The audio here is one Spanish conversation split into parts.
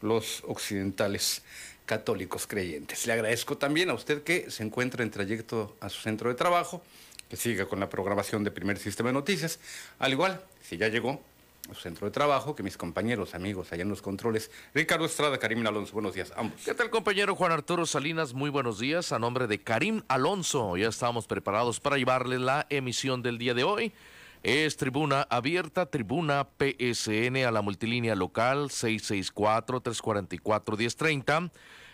los occidentales católicos creyentes. Le agradezco también a usted que se encuentra en trayecto a su centro de trabajo, que siga con la programación de Primer Sistema de Noticias. Al igual, si ya llegó a su centro de trabajo, que mis compañeros, amigos allá en los controles, Ricardo Estrada, Karim Alonso, buenos días, ambos. ¿Qué tal compañero Juan Arturo Salinas? Muy buenos días. A nombre de Karim Alonso, ya estamos preparados para llevarle la emisión del día de hoy. Es tribuna abierta, tribuna PSN a la multilínea local 664-344-1030.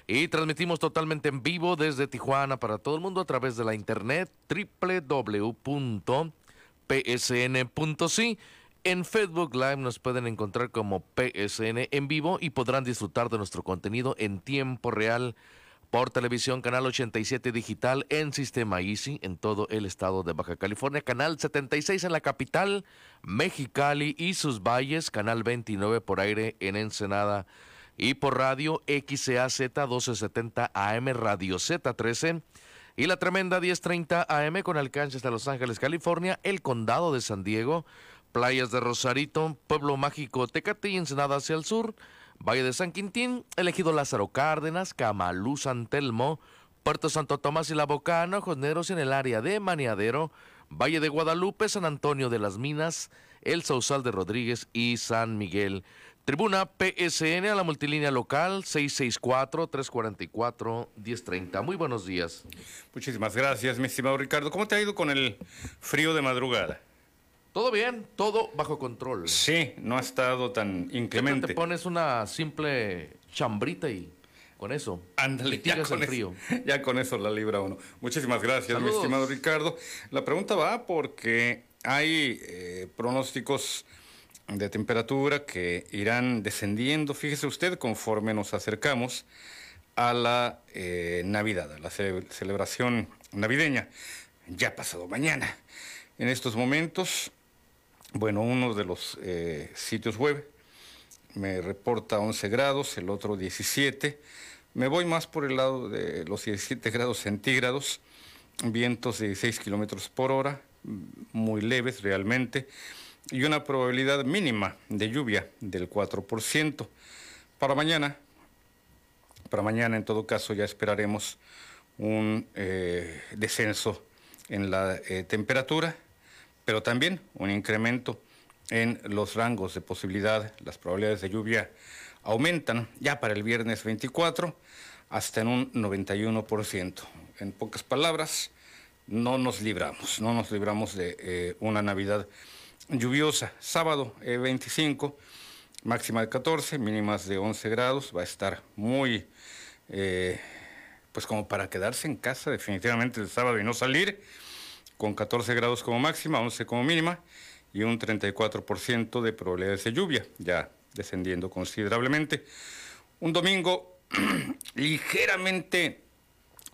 Y transmitimos totalmente en vivo desde Tijuana para todo el mundo a través de la internet www.psn.si. En Facebook Live nos pueden encontrar como PSN en vivo y podrán disfrutar de nuestro contenido en tiempo real por televisión, canal 87 digital en sistema Easy en todo el estado de Baja California, canal 76 en la capital, Mexicali y sus valles, canal 29 por aire en Ensenada y por radio XAZ 1270 AM, Radio Z13 y la tremenda 1030 AM con alcance hasta Los Ángeles, California, el condado de San Diego, playas de Rosarito, Pueblo Mágico, Tecate y Ensenada hacia el sur, Valle de San Quintín, elegido Lázaro Cárdenas, Camalú, San Telmo, Puerto Santo Tomás y La Bocana, Josneros en el área de Maniadero, Valle de Guadalupe, San Antonio de las Minas, El Sausal de Rodríguez y San Miguel. Tribuna PSN a la multilínea local 664-344-1030. Muy buenos días. Muchísimas gracias, mi estimado Ricardo. ¿Cómo te ha ido con el frío de madrugada? Todo bien, todo bajo control. Sí, no ha estado tan inclemente. Te pones una simple chambrita y con eso. Ándale, ya con, el frío. ya con eso la libra uno. Muchísimas gracias, mi estimado Ricardo. La pregunta va porque hay eh, pronósticos de temperatura que irán descendiendo, fíjese usted, conforme nos acercamos a la eh, Navidad, a la celebración navideña, ya pasado mañana. En estos momentos, bueno, uno de los eh, sitios web me reporta 11 grados, el otro 17. Me voy más por el lado de los 17 grados centígrados, vientos de 16 kilómetros por hora, muy leves realmente y una probabilidad mínima de lluvia del 4%. Para mañana, para mañana en todo caso ya esperaremos un eh, descenso en la eh, temperatura, pero también un incremento en los rangos de posibilidad. Las probabilidades de lluvia aumentan ya para el viernes 24 hasta en un 91%. En pocas palabras, no nos libramos, no nos libramos de eh, una Navidad lluviosa. Sábado 25, eh, máxima de 14, mínimas de 11 grados. Va a estar muy, eh, pues como para quedarse en casa definitivamente el sábado y no salir, con 14 grados como máxima, 11 como mínima y un 34% de probabilidades de lluvia, ya descendiendo considerablemente. Un domingo ligeramente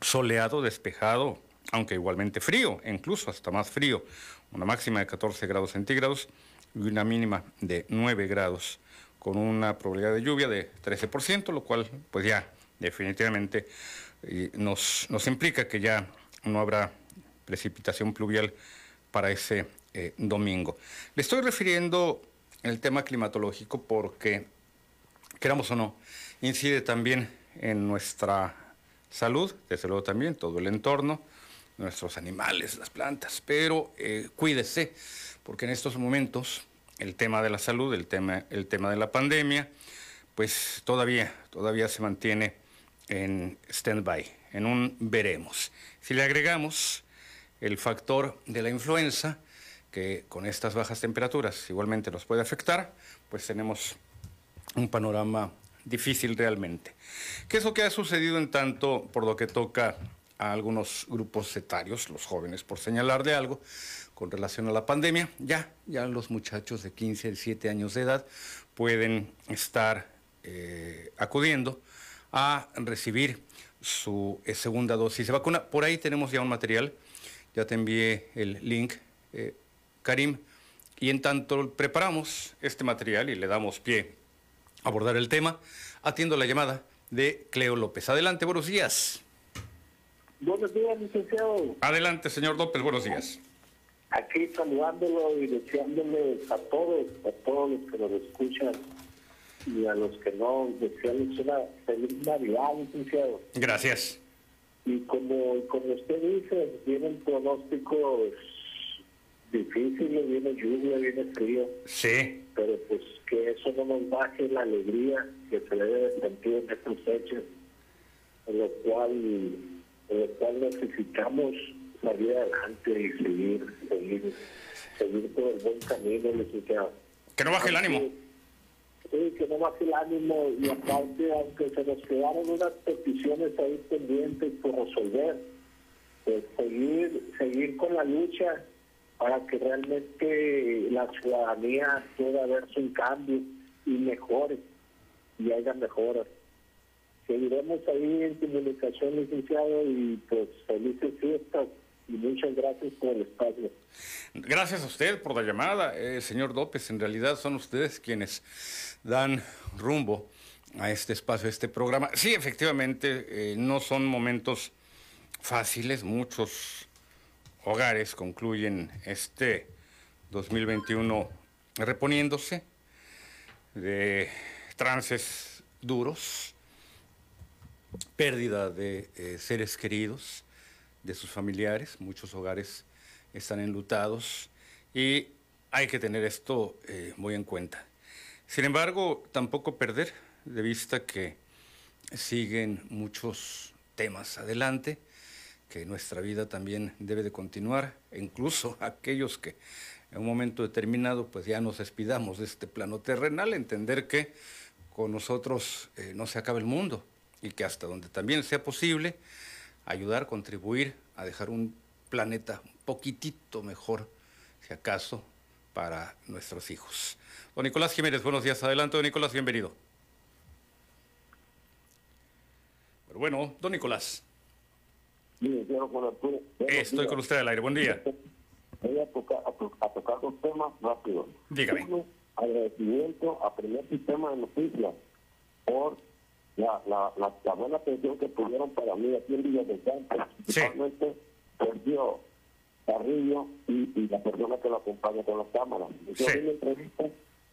soleado, despejado, aunque igualmente frío, incluso hasta más frío, una máxima de 14 grados centígrados y una mínima de 9 grados, con una probabilidad de lluvia de 13%, lo cual pues ya definitivamente nos, nos implica que ya no habrá precipitación pluvial para ese eh, domingo. Le estoy refiriendo el tema climatológico porque, queramos o no, incide también en nuestra salud, desde luego también todo el entorno, nuestros animales, las plantas, pero eh, cuídese, porque en estos momentos el tema de la salud, el tema, el tema de la pandemia, pues todavía, todavía se mantiene en stand-by, en un veremos. Si le agregamos el factor de la influenza, que con estas bajas temperaturas igualmente nos puede afectar, pues tenemos un panorama difícil realmente. ¿Qué es lo que ha sucedido en tanto por lo que toca a algunos grupos etarios, los jóvenes, por señalar de algo, con relación a la pandemia. Ya, ya los muchachos de 15, 17 años de edad pueden estar eh, acudiendo a recibir su eh, segunda dosis de vacuna. Por ahí tenemos ya un material, ya te envié el link, eh, Karim, y en tanto preparamos este material y le damos pie a abordar el tema, atiendo la llamada de Cleo López. Adelante, buenos días. Buenos días, licenciado. Adelante, señor López, buenos días. Aquí saludándolo y deseándole a todos, a todos los que nos escuchan, y a los que no, desearles una feliz Navidad, licenciado. Gracias. Y como, como usted dice, vienen pronósticos difíciles, viene lluvia, viene frío. Sí. Pero pues que eso no nos baje la alegría que se debe sentir en estos hechos, en lo cual, en lo cual necesitamos salir adelante y seguir, seguir, seguir por el buen camino, licenciado. Que no baje el ánimo. Sí, que no baje el ánimo y aparte, aunque se nos quedaron unas peticiones ahí pendientes por resolver, pues seguir, seguir con la lucha para que realmente la ciudadanía pueda verse un cambio y mejore, y haya mejoras. Seguiremos ahí en comunicación, licenciado, y pues felices fiestas y muchas gracias por el espacio. Gracias a usted por la llamada, eh, señor López. En realidad son ustedes quienes dan rumbo a este espacio, a este programa. Sí, efectivamente, eh, no son momentos fáciles. Muchos hogares concluyen este 2021 reponiéndose de trances duros, pérdida de eh, seres queridos, de sus familiares. Muchos hogares están enlutados y hay que tener esto eh, muy en cuenta. Sin embargo, tampoco perder de vista que siguen muchos temas adelante, que nuestra vida también debe de continuar, e incluso aquellos que en un momento determinado pues ya nos despidamos de este plano terrenal, entender que con nosotros eh, no se acaba el mundo y que hasta donde también sea posible, ayudar, contribuir a dejar un planeta un poquitito mejor, si acaso, para nuestros hijos. Don Nicolás Jiménez, buenos días. Adelante, don Nicolás, bienvenido. Pero bueno, don Nicolás. Estoy con usted al aire. Buen día. Voy a tocar, a, tocar dos temas rápidos. Dígame. Uno, agradecimiento a primer sistema de noticias por la, la, la, buena atención que tuvieron para mí aquí en Villa del Campo, principalmente Sergio Carrillo y, la persona que lo acompaña con las cámaras. Yo sí. una entrevista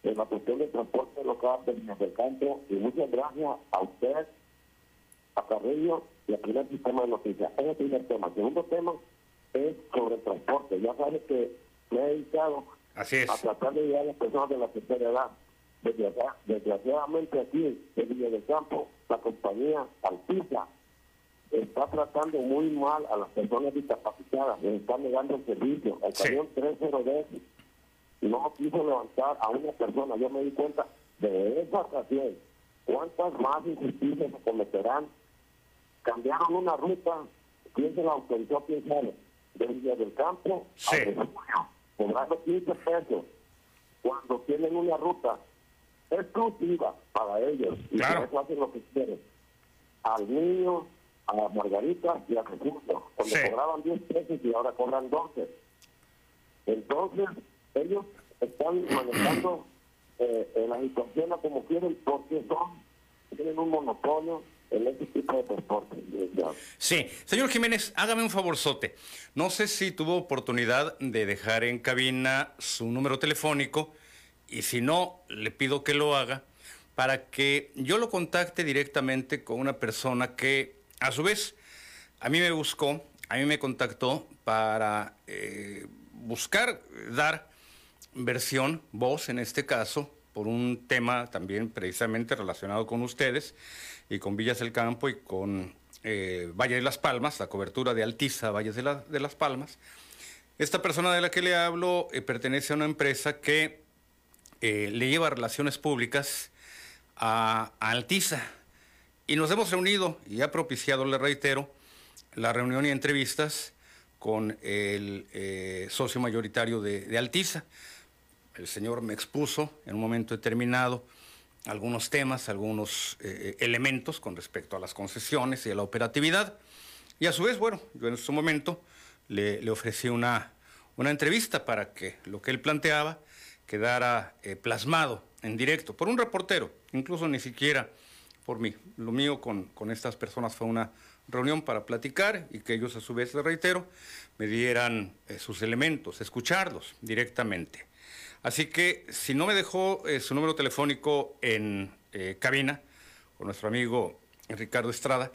en la cuestión del transporte local de Villa del Campo y muchas gracias a usted, a Carrillo y al primer sistema de noticias. Ese es el primer tema. El segundo tema es sobre el transporte. Ya sabes que me he dedicado a tratar de llegar a las personas de la tercera edad Desgraciadamente aquí en Villa del Campo, la compañía Altiza está tratando muy mal a las personas discapacitadas, les está negando el servicio. El camión 3010 no quiso levantar a una persona. Yo me di cuenta de esa ocasión. ¿Cuántas más injusticias se cometerán? Cambiaron una ruta, ¿quién se la autorizó? ¿Quién sabe? De Villa del Campo sí. a cobrando 15 pesos. Cuando tienen una ruta exclusiva para ellos. Y claro. eso hacen lo que quieren. Al niño, a Margarita y a Jesús. Cuando cobraban 10 pesos y ahora cobran 12. Entonces, ellos están manejando eh, la situación como quieren porque son, tienen un monopolio en ese tipo de transporte. Sí, señor Jiménez, hágame un favorzote. No sé si tuvo oportunidad de dejar en cabina su número telefónico y si no, le pido que lo haga para que yo lo contacte directamente con una persona que, a su vez, a mí me buscó, a mí me contactó para eh, buscar dar versión, voz en este caso, por un tema también precisamente relacionado con ustedes y con Villas del Campo y con eh, Valle de las Palmas, la cobertura de Altiza, Valles de, de las Palmas. Esta persona de la que le hablo eh, pertenece a una empresa que eh, le lleva relaciones públicas a, Altiza. Y nos hemos reunido y ha propiciado, le reitero, la reunión y entrevistas con el eh, socio mayoritario de, Altiza. El señor me expuso en un momento determinado algunos temas, algunos eh, elementos con respecto a las concesiones y a la operatividad. Y a su vez, bueno, yo en su momento le, le ofrecí una, una entrevista para que lo que él planteaba quedara eh, plasmado en directo por un reportero, incluso ni siquiera por mí. Lo mío con, con estas personas fue una reunión para platicar y que ellos a su vez, reitero, me dieran eh, sus elementos, escucharlos directamente. Así que si no me dejó eh, su número telefónico en, cabina con nuestro amigo Ricardo Estrada.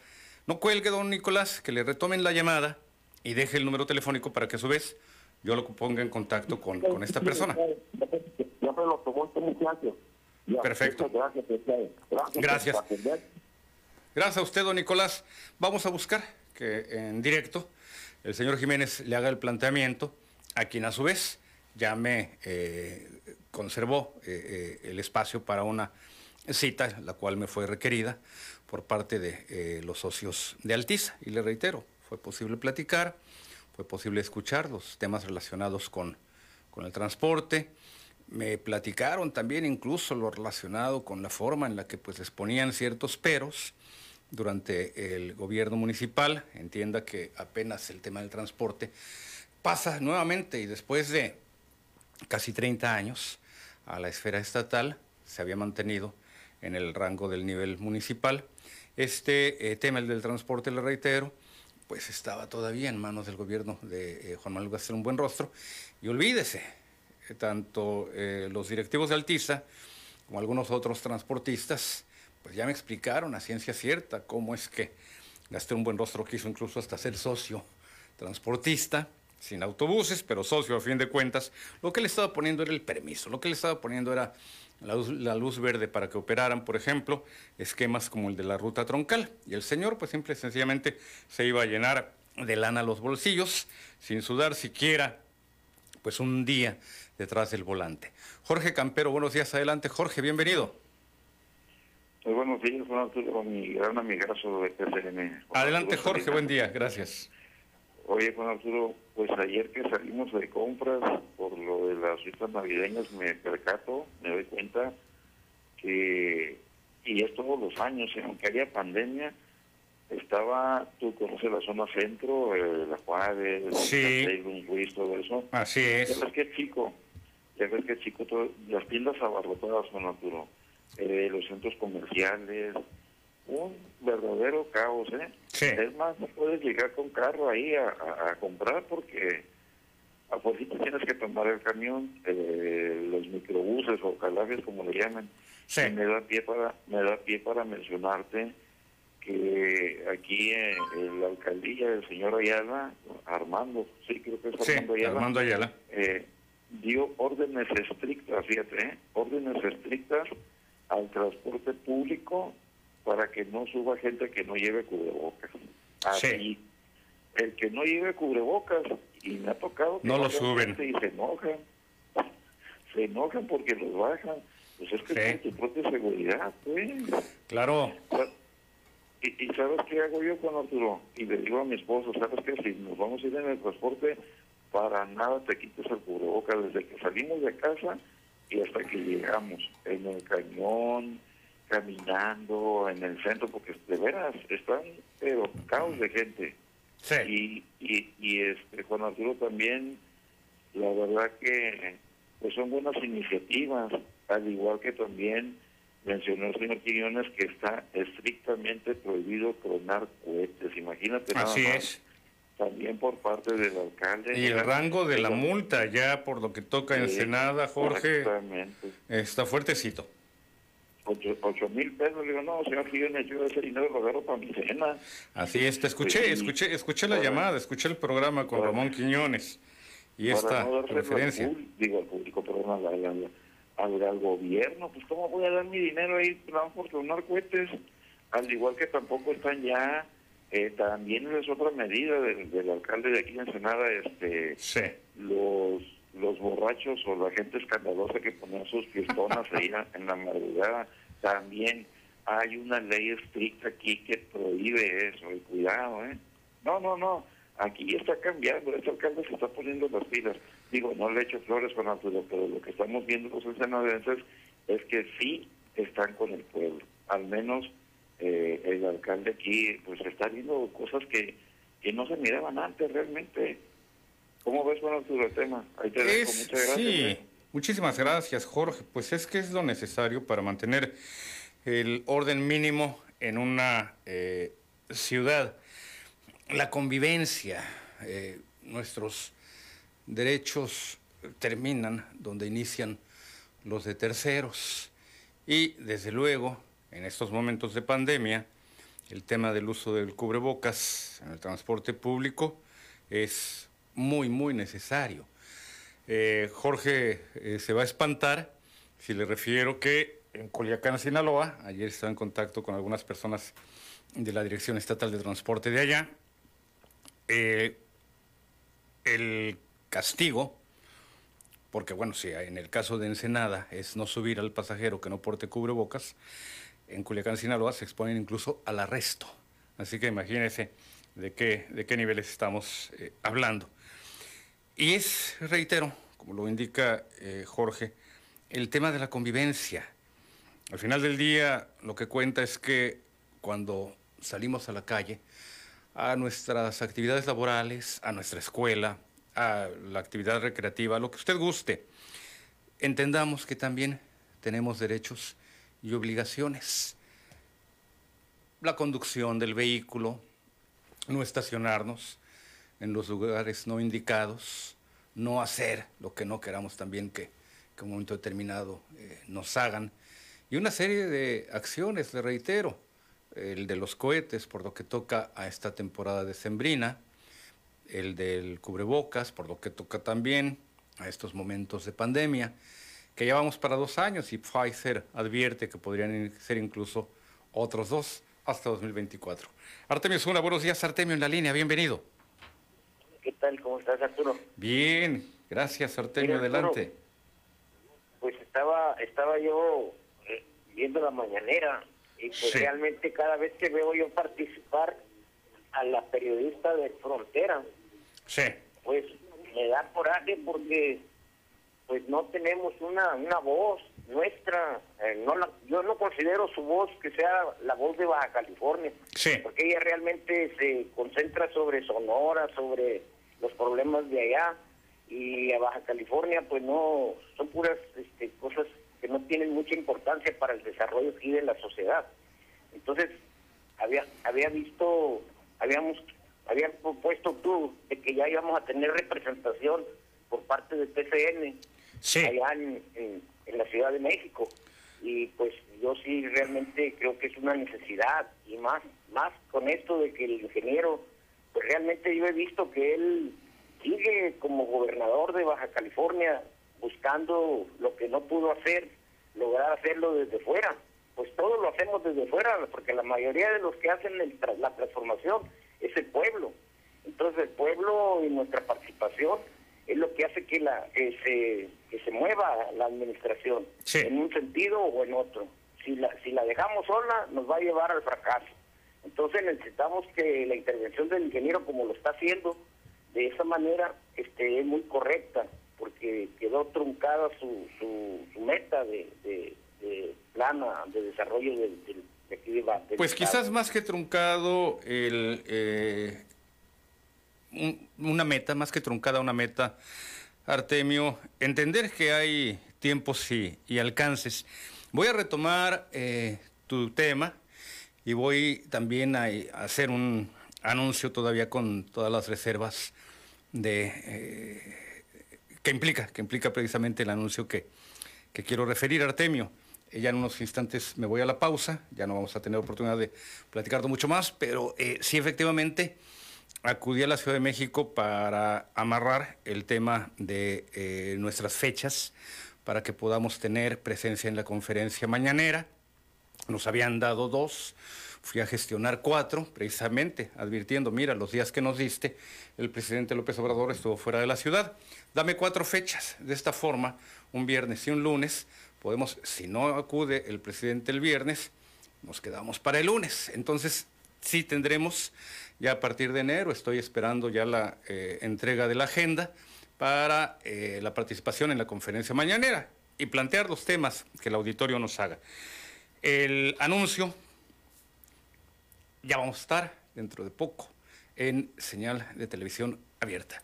No cuelgue, don Nicolás, que le retomen la llamada y deje el número telefónico para que a su vez yo lo ponga en contacto con, con esta persona. Perfecto. Gracias. Gracias a usted, don Nicolás. Vamos a buscar que en directo el señor Jiménez le haga el planteamiento, a quien a su vez ya me eh, conservó eh, eh, el espacio para una cita, la cual me fue requerida por parte de los socios de Altiza. Y le reitero, fue posible platicar, fue posible escuchar los temas relacionados con, con el transporte. Me platicaron también incluso lo relacionado con la forma en la que pues les ponían ciertos peros durante el gobierno municipal. Entienda que apenas el tema del transporte pasa nuevamente y después de casi 30 años a la esfera estatal se había mantenido en el rango del nivel municipal. Este eh, tema, el del transporte, le reitero, pues estaba todavía en manos del gobierno de eh, Juan Manuel Gastelum Buen Rostro. Y olvídese, eh, tanto los directivos de Altiza como algunos otros transportistas pues ya me explicaron a ciencia cierta cómo es que gasté un buen rostro, quiso incluso hasta ser socio transportista, sin autobuses, pero socio a fin de cuentas. Lo que le estaba poniendo era el permiso, lo que le estaba poniendo era la luz, verde para que operaran, por ejemplo, esquemas como el de la ruta troncal. Y el señor, pues simple y sencillamente se iba a llenar de lana los bolsillos, sin sudar siquiera, pues un día detrás del volante. Jorge Campero, buenos días, adelante. Jorge, bienvenido. Muy buenos días, Juan Arturo, mi gran amigazo de PCN. Adelante, Jorge, buen día, gracias. Oye, Juan Arturo, pues ayer que salimos de compras por lo de las fiestas navideñas me percato, me doy cuenta que, y es todos los años, ¿eh? aunque haya pandemia, estaba, tú conoces la zona centro, eh, la Juárez, sí. el todo eso. Así es. Ves que chico, ya ves que chico, las tiendas abarrotadas, Juan Arturo eh, los centros comerciales, un verdadero caos, ¿eh? Es más, no puedes llegar con carro ahí a, comprar porque a ti tienes que tomar el camión, eh, los microbuses o calabres como le llaman. me da pie para me da pie para mencionarte que aquí en, la alcaldía del señor Ayala, Armando, sí creo que es Armando Ayala, Armando Ayala. Eh, dio órdenes estrictas, fíjate, ¿eh? órdenes estrictas al transporte público para que no suba gente que no lleve cubrebocas. Así, el que no lleve cubrebocas, y me ha tocado que no lo suben. Y se enojan. Se enojan porque los bajan. Pues es que es tu propia seguridad, pues. Claro. Y, y, ¿sabes qué hago yo con Arturo? Y le digo a mi esposo, ¿sabes qué? Si nos vamos a ir en el transporte, para nada te quites el cubrebocas. Desde que salimos de casa, y hasta que llegamos en el cañón, caminando en el centro, porque de veras están pero caos de gente. Y, y, y este, Juan Arturo también, la verdad que pues son buenas iniciativas, al igual que también mencionó el señor Quiñones que está estrictamente prohibido tronar cohetes. Imagínate Así nada más. es también por parte del alcalde. Y el rango de la multa ya por lo que toca en Senada, Jorge, está fuertecito. Ocho, mil pesos, le digo, no, señor Quiñones, yo ese dinero lo agarro para mi cena. Así es, te escuché, escuché, escuché la llamada, escuché el programa con Ramón Quiñones y esta referencia. digo al público, perdón, al, al, gobierno, pues cómo voy a dar mi dinero ahí por tronar cohetes, al igual que tampoco están ya eh, también es otra medida del, alcalde de aquí en Ensenada, este, los los borrachos o la gente escandalosa que ponen sus fiestonas ahí en la madrugada, también hay una ley estricta aquí que prohíbe eso, y cuidado, ¿eh? No, no, no, aquí está cambiando, este alcalde se está poniendo las pilas. Digo, no le echo flores con Arturo, pero lo que estamos viendo los ensenadenses es que sí están con el pueblo, al menos eh, el alcalde aquí pues está viendo cosas que, que no se miraban antes realmente. ¿Cómo ves, bueno, tu tema? Ahí te dejo. Muchas gracias. Sí, ¿eh? muchísimas gracias, Jorge. Pues es que es lo necesario para mantener el orden mínimo en una eh, ciudad. La convivencia, nuestros derechos terminan donde inician los de terceros. Y desde luego, en estos momentos de pandemia, el tema del uso del cubrebocas en el transporte público es muy, muy necesario. Eh, Jorge eh, se va a espantar si le refiero que en Culiacán, Sinaloa, ayer estaba en contacto con algunas personas de la Dirección Estatal de Transporte de allá, eh, el castigo, porque bueno, si en el caso de Ensenada es no subir al pasajero que no porte cubrebocas, en Culiacán, Sinaloa se exponen incluso al arresto. Así que imagínense de qué, de qué niveles estamos eh, hablando. Y es, reitero, como lo indica eh, Jorge, el tema de la convivencia. Al final del día lo que cuenta es que cuando salimos a la calle, a nuestras actividades laborales, a nuestra escuela, a la actividad recreativa, lo que usted guste, entendamos que también tenemos derechos y obligaciones. La conducción del vehículo, no estacionarnos en los lugares no indicados, no hacer lo que no queramos también que, en un momento determinado eh, nos hagan. Y una serie de acciones, le reitero, el de los cohetes por lo que toca a esta temporada de Sembrina, el del cubrebocas por lo que toca también a estos momentos de pandemia, que ya vamos para dos años y Pfizer advierte que podrían ser incluso otros dos hasta 2024. Artemio Zuna, buenos días, Artemio en la línea, bienvenido. ¿Qué tal? ¿Cómo estás, Arturo? Bien, gracias, Artemio, adelante. pues estaba, estaba yo eh, viendo la mañanera y pues realmente cada vez que veo yo participar a la periodista de Frontera, sí. pues me da coraje porque pues no tenemos una, una voz nuestra, eh, no yo no considero su voz que sea la voz de Baja California, porque ella realmente se concentra sobre Sonora, sobre los problemas de allá, y a Baja California pues no, son puras este, cosas que no tienen mucha importancia para el desarrollo aquí de la sociedad. Entonces, había, había visto, habíamos, había propuesto tú de que ya íbamos a tener representación por parte de Allá en, la Ciudad de México. Y pues yo sí realmente creo que es una necesidad y más, más con esto de que el ingeniero, pues realmente yo he visto que él sigue como gobernador de Baja California buscando lo que no pudo hacer, lograr hacerlo desde fuera. Pues todo lo hacemos desde fuera, porque la mayoría de los que hacen la transformación es el pueblo. Entonces el pueblo y nuestra participación es lo que hace que la se, que se mueva la administración en un sentido o en otro. Si la, si la dejamos sola, nos va a llevar al fracaso. Entonces necesitamos que la intervención del ingeniero, como lo está haciendo, de esa manera este, es muy correcta, porque quedó truncada su, su, meta de, de, plana de desarrollo del, de aquí de, Pues quizás más que truncado el, eh, una meta, más que truncada una meta, Artemio, entender que hay tiempos y, alcances. Voy a retomar eh, tu tema y voy también a, hacer un anuncio todavía con todas las reservas de eh, que implica, que implica precisamente el anuncio que, que quiero referir, Artemio. Ya en unos instantes me voy a la pausa, ya no vamos a tener oportunidad de platicar mucho más, pero eh, sí efectivamente acudí a la Ciudad de México para amarrar el tema de eh, nuestras fechas para que podamos tener presencia en la conferencia mañanera. Nos habían dado dos, fui a gestionar cuatro, precisamente advirtiendo, mira, los días que nos diste, el presidente López Obrador estuvo fuera de la ciudad. Dame cuatro fechas. De esta forma, un viernes y un lunes, podemos, si no acude el presidente el viernes, nos quedamos para el lunes. Entonces, sí tendremos ya a partir de enero, estoy esperando ya la eh, entrega de la agenda para eh, la participación en la conferencia mañanera y plantear los temas que el auditorio nos haga. El anuncio, ya vamos a estar dentro de poco en señal de televisión abierta.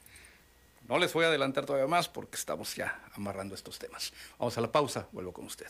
No les voy a adelantar todavía más porque estamos ya amarrando estos temas. Vamos a la pausa, vuelvo con usted.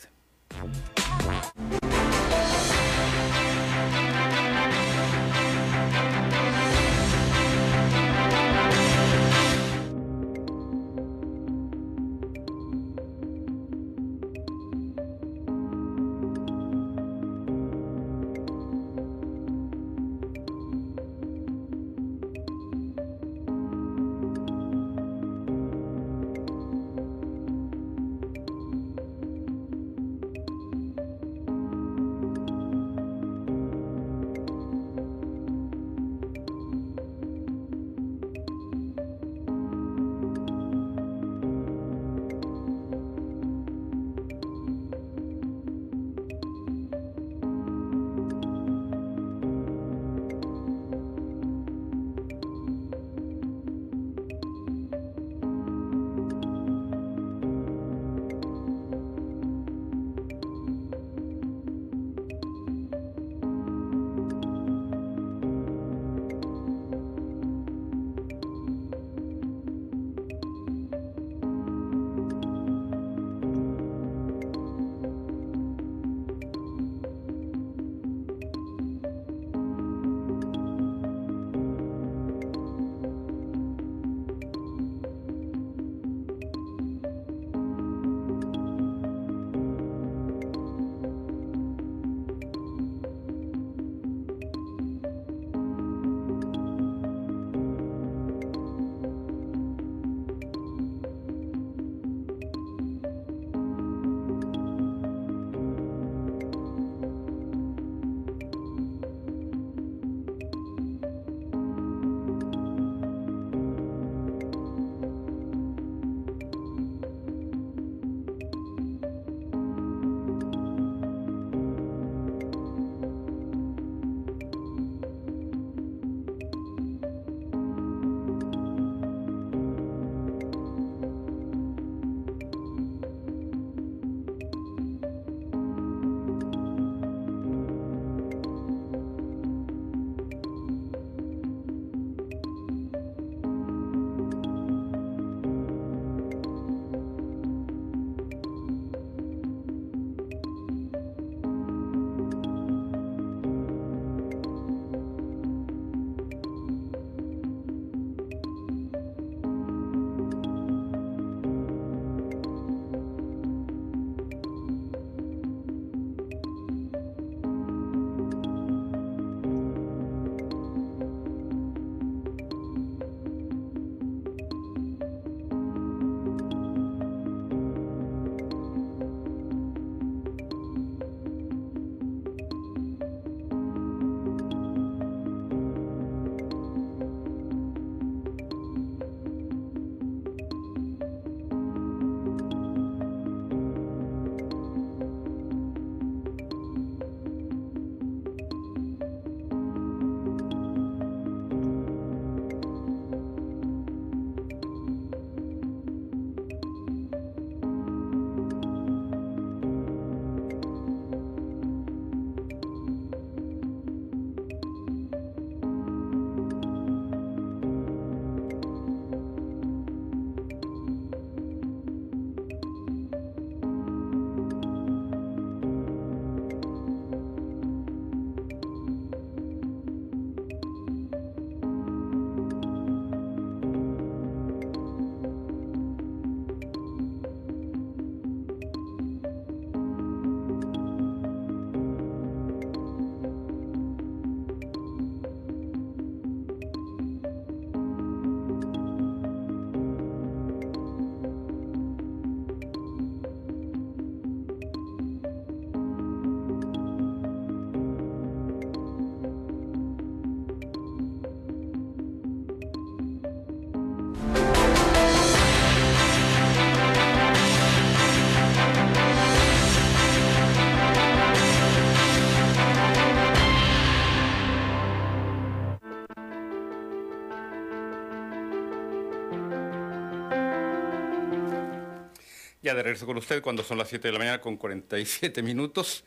De regreso con usted cuando son las 7 de la mañana con 47 minutos.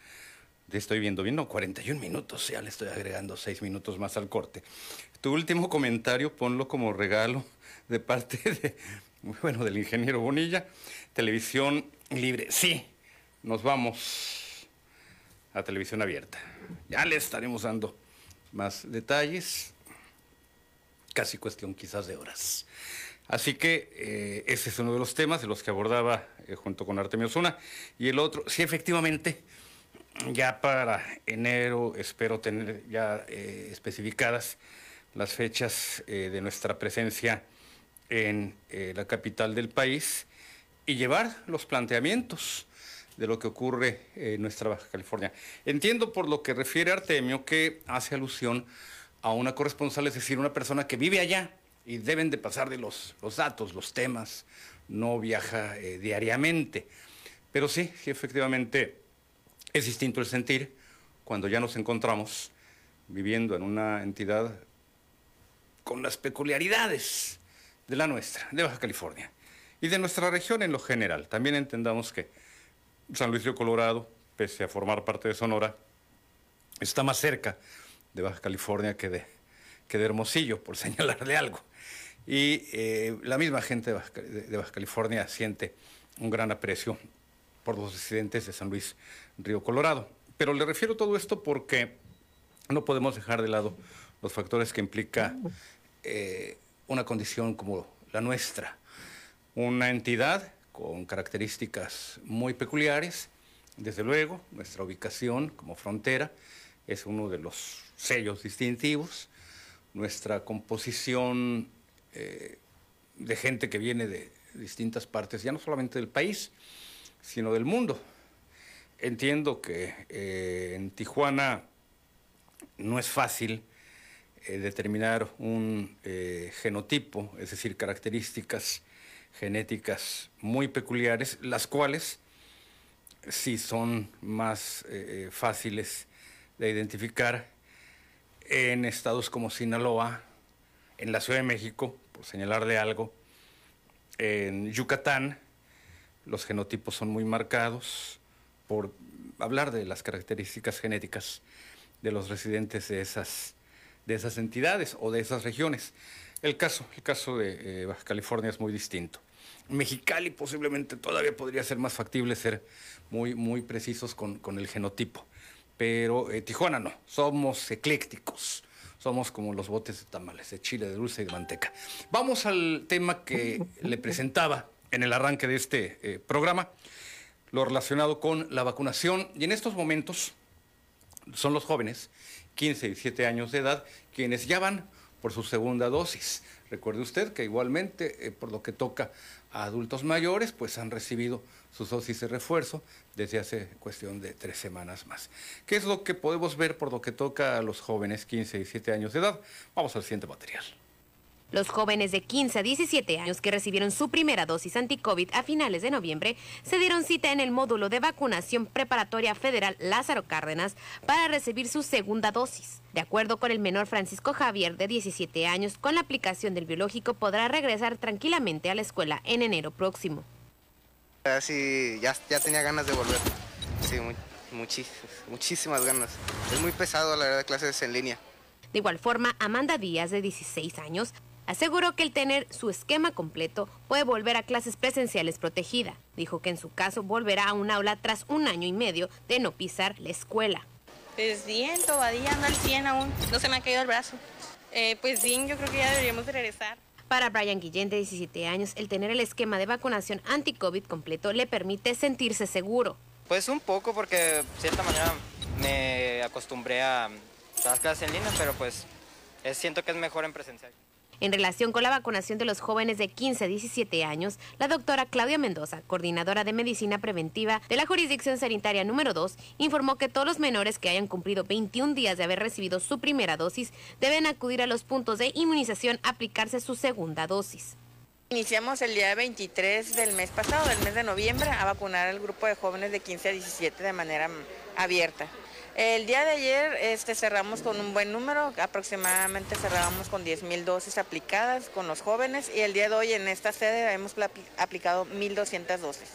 Estoy viendo bien, no, 41 minutos, ya le estoy agregando 6 minutos más al corte. Tu último comentario, ponlo como regalo de parte de, bueno, del ingeniero Bonilla. Televisión libre. Sí, nos vamos a televisión abierta. Ya le estaremos dando más detalles. Casi cuestión quizás de horas. Así que eh, ese es uno de los temas de los que abordaba eh, junto con Artemio Zuna. Y el otro, sí, efectivamente, ya para enero espero tener ya eh, especificadas las fechas de nuestra presencia en la capital del país y llevar los planteamientos de lo que ocurre en nuestra Baja California. Entiendo por lo que refiere Artemio que hace alusión a una corresponsal, es decir, una persona que vive allá y deben de pasar de los, los datos, los temas, no viaja eh, diariamente. Pero sí, sí, efectivamente es distinto el sentir cuando ya nos encontramos viviendo en una entidad con las peculiaridades de la nuestra, de Baja California, y de nuestra región en lo general. También entendamos que San Luis Río Colorado, pese a formar parte de Sonora, está más cerca de Baja California que de, que de Hermosillo, por señalarle algo. Y eh, la misma gente de Baja, California siente un gran aprecio por los residentes de San Luis Río Colorado. Pero le refiero todo esto porque no podemos dejar de lado los factores que implica eh, una condición como la nuestra. Una entidad con características muy peculiares, desde luego, nuestra ubicación como frontera es uno de los sellos distintivos, nuestra composición eh, de gente que viene de distintas partes, ya no solamente del país, sino del mundo. Entiendo que eh, en Tijuana no es fácil eh, determinar un genotipo, es decir, características genéticas muy peculiares, las cuales sí son más fáciles de identificar en estados como Sinaloa, en la Ciudad de México, por señalarle algo, en Yucatán los genotipos son muy marcados por hablar de las características genéticas de los residentes de esas, de esas entidades o de esas regiones. El caso, el caso de eh, Baja California es muy distinto. Mexicali posiblemente todavía podría ser más factible ser muy, muy precisos con, con el genotipo, pero eh, Tijuana no, somos eclécticos somos como los botes de tamales, de chile, de dulce y de manteca. Vamos al tema que le presentaba en el arranque de este eh, programa, lo relacionado con la vacunación. Y en estos momentos son los jóvenes, 15 y 17 años de edad, quienes ya van por su segunda dosis. Recuerde usted que igualmente, eh, por lo que toca a adultos mayores, pues han recibido sus dosis de refuerzo desde hace cuestión de tres semanas más. ¿Qué es lo que podemos ver por lo que toca a los jóvenes 15 y 17 años de edad? Vamos al siguiente material. Los jóvenes de 15 a 17 años que recibieron su primera dosis anti-COVID a finales de noviembre se dieron cita en el módulo de vacunación preparatoria federal Lázaro Cárdenas para recibir su segunda dosis. De acuerdo con el menor Francisco Javier, de 17 años, con la aplicación del biológico podrá regresar tranquilamente a la escuela en enero próximo. Sí, ya, ya tenía ganas de volver. Sí, muchísimas ganas. Es muy pesado, la verdad, clases en línea. De igual forma, Amanda Díaz, de 16 años, aseguró que el tener su esquema completo puede volver a clases presenciales protegida. Dijo que en su caso volverá a un aula tras un año y medio de no pisar la escuela. Pues bien, todavía ando al 100 aún, no se me ha caído el brazo. Eh, pues bien, yo creo que ya deberíamos de regresar. Para Brian Guillén, de 17 años, el tener el esquema de vacunación anti-COVID completo le permite sentirse seguro. Pues un poco, porque de cierta manera me acostumbré a las clases en línea, pero pues siento que es mejor en presencial. En relación con la vacunación de los jóvenes de 15 a 17 años, la doctora Claudia Mendoza, coordinadora de medicina preventiva de la jurisdicción sanitaria número 2, informó que todos los menores que hayan cumplido 21 días de haber recibido su primera dosis deben acudir a los puntos de inmunización a aplicarse su segunda dosis. Iniciamos el día 23 del mes pasado, del mes de noviembre, a vacunar al grupo de jóvenes de 15 a 17 de manera abierta. El día de ayer este, cerramos con un buen número, aproximadamente cerrábamos con 10.000 dosis aplicadas con los jóvenes y el día de hoy en esta sede hemos aplicado 1.200 dosis.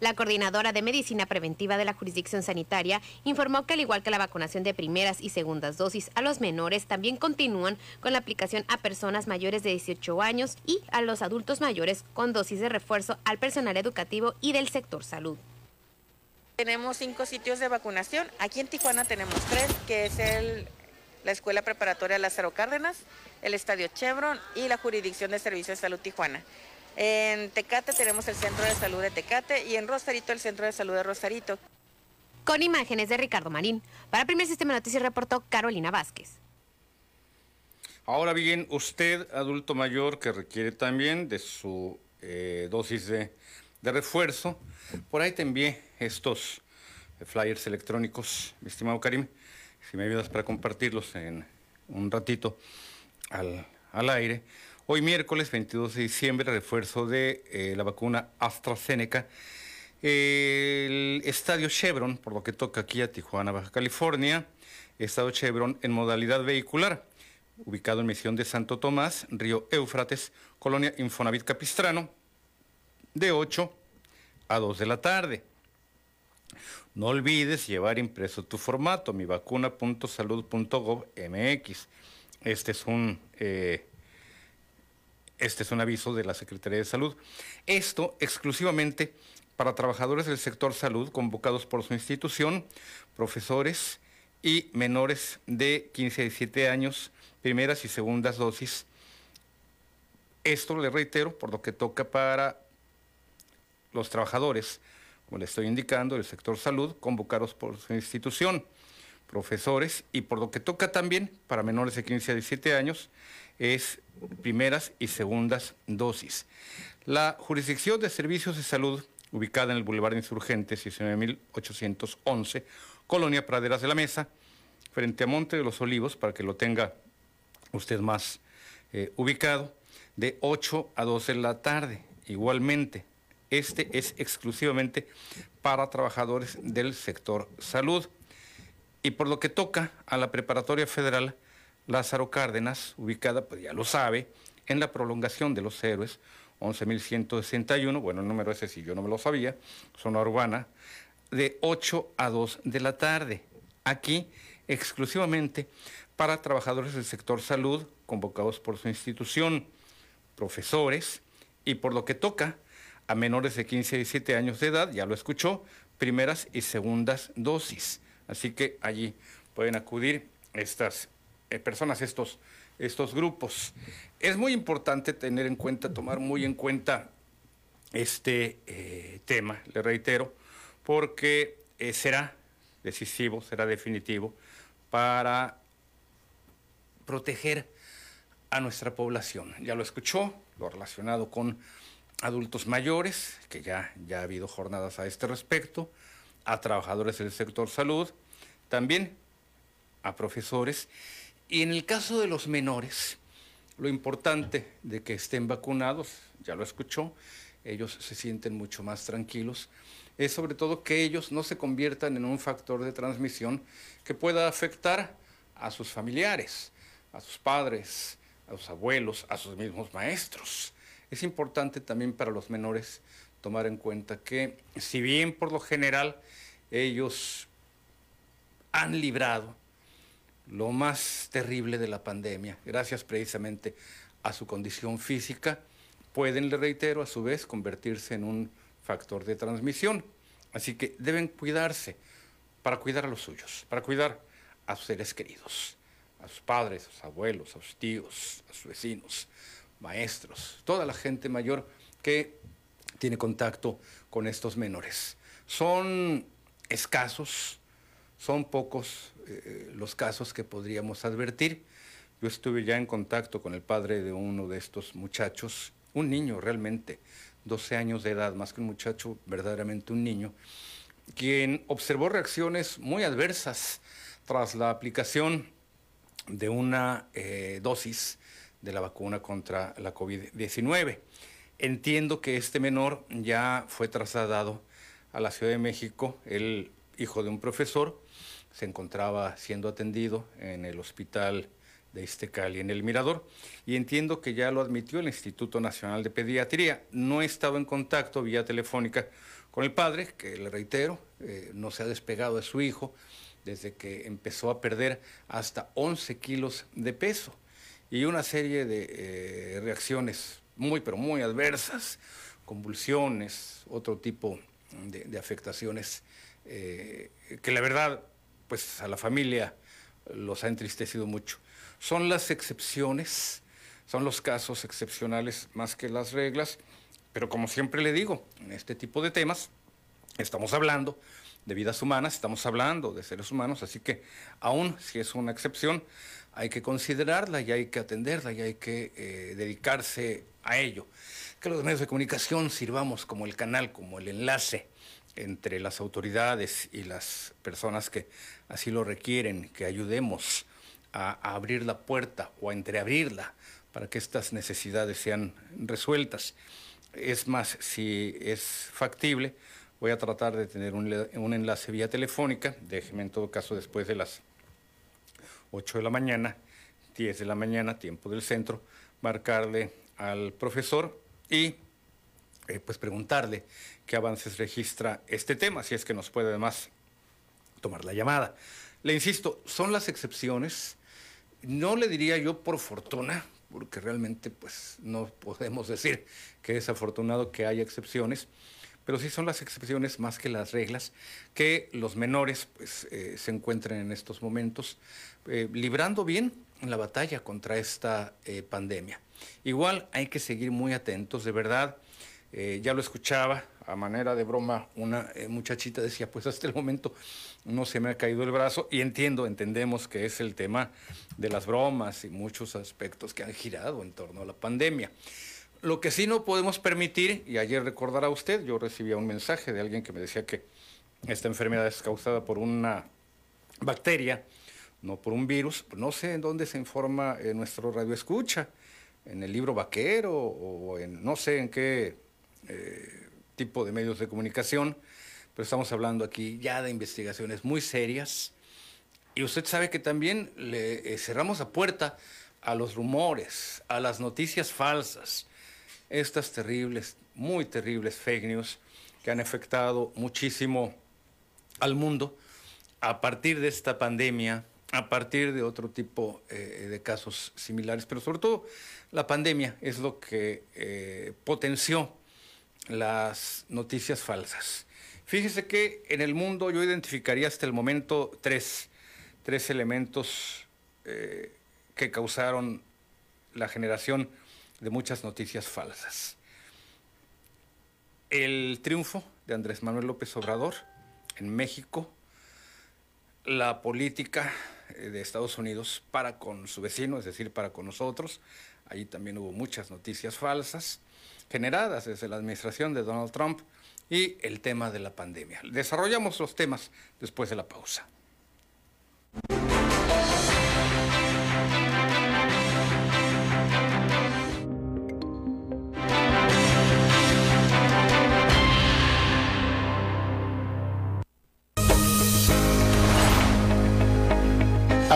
La coordinadora de medicina preventiva de la jurisdicción sanitaria informó que al igual que la vacunación de primeras y segundas dosis a los menores, también continúan con la aplicación a personas mayores de 18 años y a los adultos mayores con dosis de refuerzo al personal educativo y del sector salud. Tenemos cinco sitios de vacunación. Aquí en Tijuana tenemos tres, que es el, la Escuela Preparatoria Lázaro Cárdenas, el Estadio Chevron y la Jurisdicción de Servicios de Salud Tijuana. En Tecate tenemos el Centro de Salud de Tecate y en Rosarito el Centro de Salud de Rosarito. Con imágenes de Ricardo Marín. Para Primer Sistema de Noticias reportó Carolina Vázquez. Ahora bien, usted, adulto mayor, que requiere también de su eh, dosis de, de refuerzo, por ahí te envié estos flyers electrónicos, mi estimado Karim, si me ayudas para compartirlos en un ratito al, aire. Hoy miércoles 22 de diciembre, refuerzo de eh, la vacuna AstraZeneca. El estadio Chevron, por lo que toca aquí a Tijuana, Baja California, estadio Chevron en modalidad vehicular, ubicado en Misión de Santo Tomás, Río Éufrates, Colonia Infonavit Capistrano, de 8 a 2 de la tarde. No olvides llevar impreso tu formato, mivacuna.salud.gov.mx. Este es un eh, este es un aviso de la Secretaría de Salud. Esto exclusivamente para trabajadores del sector salud convocados por su institución, profesores y menores de 15 a 17 años, primeras y segundas dosis. Esto le reitero por lo que toca para los trabajadores, como le estoy indicando, del sector salud, convocados por su institución, profesores, y por lo que toca también para menores de 15 a 17 años, es primeras y segundas dosis. La jurisdicción de servicios de salud, ubicada en el Boulevard Insurgentes, 19811, Colonia Praderas de la Mesa, frente a Monte de los Olivos, para que lo tenga usted más eh, ubicado, de 8 a 12 de la tarde. Igualmente, este es exclusivamente para trabajadores del sector salud. Y por lo que toca a la Preparatoria Federal Lázaro Cárdenas, ubicada, pues ya lo sabe, en la prolongación de los héroes, 11.161, bueno, el número ese sí yo no me lo sabía, zona urbana, de 8 a 2 de la tarde. Aquí exclusivamente para trabajadores del sector salud, convocados por su institución, profesores, y por lo que toca a menores de 15 a 17 años de edad, ya lo escuchó, primeras y segundas dosis. Así que allí pueden acudir estas eh, personas, estos, estos grupos. Es muy importante tener en cuenta, tomar muy en cuenta este eh, tema, le reitero, porque eh, será decisivo, será definitivo para proteger a nuestra población. Ya lo escuchó, lo relacionado con adultos mayores, que ya, ya ha habido jornadas a este respecto, a trabajadores del sector salud, también a profesores. Y en el caso de los menores, lo importante de que estén vacunados, ya lo escuchó, ellos se sienten mucho más tranquilos, es sobre todo que ellos no se conviertan en un factor de transmisión que pueda afectar a sus familiares, a sus padres, a sus abuelos, a sus mismos maestros. Es importante también para los menores tomar en cuenta que si bien por lo general ellos han librado lo más terrible de la pandemia, gracias precisamente a su condición física, pueden, le reitero, a su vez convertirse en un factor de transmisión. Así que deben cuidarse para cuidar a los suyos, para cuidar a sus seres queridos, a sus padres, a sus abuelos, a sus tíos, a sus vecinos maestros, toda la gente mayor que tiene contacto con estos menores. Son escasos, son pocos eh, los casos que podríamos advertir. Yo estuve ya en contacto con el padre de uno de estos muchachos, un niño realmente, 12 años de edad, más que un muchacho, verdaderamente un niño, quien observó reacciones muy adversas tras la aplicación de una eh, dosis de la vacuna contra la COVID-19. Entiendo que este menor ya fue trasladado a la Ciudad de México, el hijo de un profesor, se encontraba siendo atendido en el hospital de Iztecali en el Mirador y entiendo que ya lo admitió el Instituto Nacional de Pediatría. No he estado en contacto vía telefónica con el padre, que le reitero, eh, no se ha despegado de su hijo desde que empezó a perder hasta 11 kilos de peso y una serie de eh, reacciones muy, pero muy adversas, convulsiones, otro tipo de, afectaciones eh, que la verdad, pues a la familia los ha entristecido mucho. Son las excepciones, son los casos excepcionales más que las reglas, pero como siempre le digo, en este tipo de temas estamos hablando de vidas humanas, estamos hablando de seres humanos, así que aún si es una excepción, hay que considerarla y hay que atenderla y hay que eh, dedicarse a ello. Que los medios de comunicación sirvamos como el canal, como el enlace entre las autoridades y las personas que así lo requieren, que ayudemos a, abrir la puerta o a entreabrirla para que estas necesidades sean resueltas. Es más, si es factible, voy a tratar de tener un, un, enlace vía telefónica, déjeme en todo caso después de las 8 de la mañana, 10 de la mañana, tiempo del centro, marcarle al profesor y eh, pues preguntarle qué avances registra este tema, si es que nos puede además tomar la llamada. Le insisto, son las excepciones, no le diría yo por fortuna, porque realmente pues no podemos decir que es afortunado que haya excepciones, pero sí son las excepciones más que las reglas que los menores pues, eh, se encuentren en estos momentos eh, librando bien la batalla contra esta pandemia. Igual hay que seguir muy atentos, de verdad. Eh, ya lo escuchaba a manera de broma, una eh, muchachita decía, pues hasta el momento no se me ha caído el brazo y entiendo, entendemos que es el tema de las bromas y muchos aspectos que han girado en torno a la pandemia. Lo que sí no podemos permitir, y ayer recordará usted, yo recibía un mensaje de alguien que me decía que esta enfermedad es causada por una bacteria, no por un virus, no sé en dónde se informa eh, nuestro radio escucha, en el libro vaquero o en no sé en qué eh, tipo de medios de comunicación, pero estamos hablando aquí ya de investigaciones muy serias. Y usted sabe que también le eh, cerramos la puerta a los rumores, a las noticias falsas, estas terribles, muy terribles fake news que han afectado muchísimo al mundo a partir de esta pandemia, a partir de otro tipo eh, de casos similares, pero sobre todo la pandemia es lo que potenció las noticias falsas. Fíjese que en el mundo yo identificaría hasta el momento tres, tres elementos eh, que causaron la generación de muchas noticias falsas. El triunfo de Andrés Manuel López Obrador en México, la política eh, de Estados Unidos para con su vecino, es decir, para con nosotros. Allí también hubo muchas noticias falsas generadas desde la administración de Donald Trump y el tema de la pandemia. Desarrollamos los temas después de la pausa.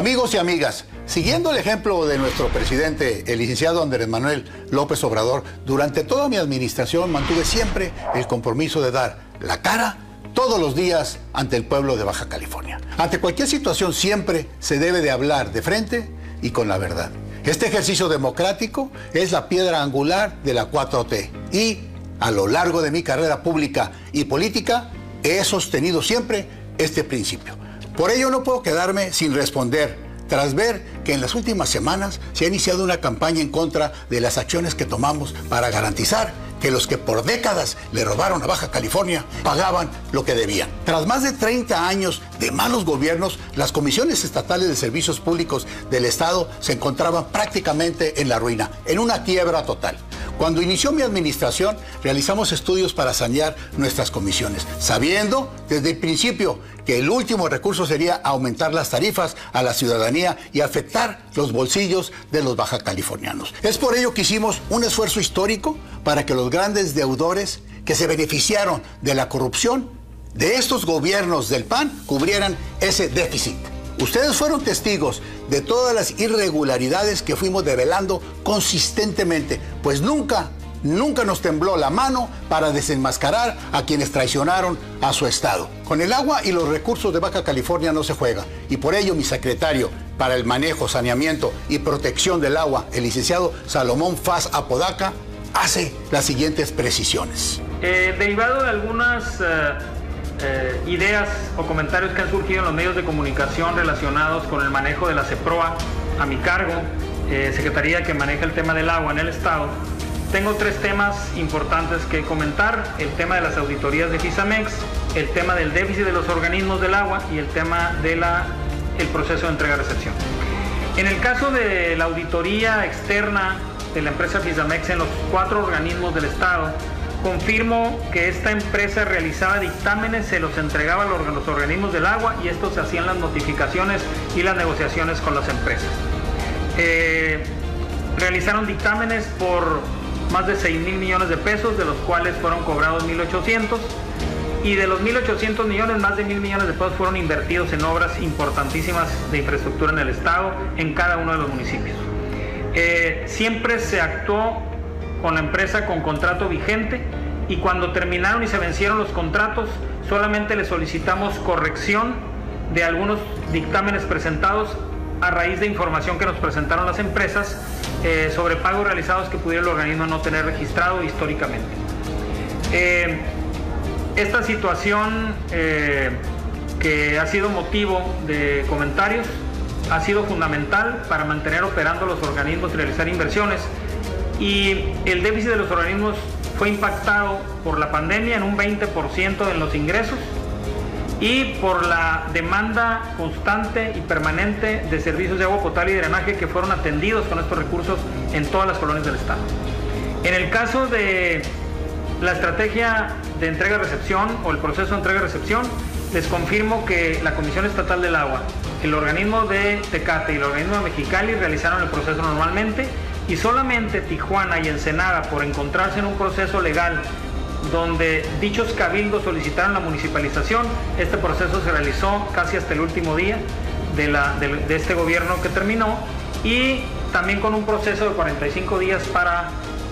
Amigos y amigas, Siguiendo el ejemplo de nuestro presidente, el licenciado Andrés Manuel López Obrador, durante toda mi administración mantuve siempre el compromiso de dar la cara todos los días ante el pueblo de Baja California. Ante cualquier situación siempre se debe de hablar de frente y con la verdad. Este ejercicio democrático es la piedra angular de la 4T y a lo largo de mi carrera pública y política he sostenido siempre este principio. Por ello no puedo quedarme sin responder tras ver que en las últimas semanas se ha iniciado una campaña en contra de las acciones que tomamos para garantizar que los que por décadas le robaron a Baja California pagaban lo que debían. Tras más de 30 años de malos gobiernos, las comisiones estatales de servicios públicos del Estado se encontraban prácticamente en la ruina, en una quiebra total. Cuando inició mi administración, realizamos estudios para sanear nuestras comisiones, sabiendo desde el principio que el último recurso sería aumentar las tarifas a la ciudadanía y afectar los bolsillos de los baja californianos. Es por ello que hicimos un esfuerzo histórico para que los grandes deudores que se beneficiaron de la corrupción de estos gobiernos del PAN cubrieran ese déficit. Ustedes fueron testigos de todas las irregularidades que fuimos develando consistentemente, pues nunca, nunca nos tembló la mano para desenmascarar a quienes traicionaron a su Estado. Con el agua y los recursos de Baja California no se juega, y por ello mi secretario para el manejo, saneamiento y protección del agua, el licenciado Salomón Faz Apodaca, hace las siguientes precisiones. Eh, derivado de algunas... Eh, eh, ideas o comentarios que han surgido en los medios de comunicación relacionados con el manejo de la CEPROA a mi cargo, eh, Secretaría que maneja el tema del agua en el Estado, tengo tres temas importantes que comentar, el tema de las auditorías de FISAMEX, el tema del déficit de los organismos del agua y el tema del el proceso de entrega-recepción. En el caso de la auditoría externa de la empresa FISAMEX en los cuatro organismos del Estado, Confirmo que esta empresa realizaba dictámenes, se los entregaba a los organismos del agua y estos hacían las notificaciones y las negociaciones con las empresas. Eh, realizaron dictámenes por más de 6 mil millones de pesos, de los cuales fueron cobrados 1.800 y de los 1.800 millones, más de mil millones de pesos fueron invertidos en obras importantísimas de infraestructura en el Estado, en cada uno de los municipios. Eh, siempre se actuó con la empresa con contrato vigente y cuando terminaron y se vencieron los contratos solamente le solicitamos corrección de algunos dictámenes presentados a raíz de información que nos presentaron las empresas eh, sobre pagos realizados que pudiera el organismo no tener registrado históricamente. Eh, esta situación eh, que ha sido motivo de comentarios ha sido fundamental para mantener operando los organismos y realizar inversiones y el déficit de los organismos fue impactado por la pandemia en un 20% en los ingresos y por la demanda constante y permanente de servicios de agua potable y drenaje que fueron atendidos con estos recursos en todas las colonias del Estado. En el caso de la estrategia de entrega-recepción o el proceso de entrega-recepción, les confirmo que la Comisión Estatal del Agua, el organismo de Tecate y el organismo de Mexicali realizaron el proceso normalmente y solamente Tijuana y Ensenada, por encontrarse en un proceso legal donde dichos cabildos solicitaron la municipalización, este proceso se realizó casi hasta el último día de, de, este gobierno que terminó y también con un proceso de 45 días para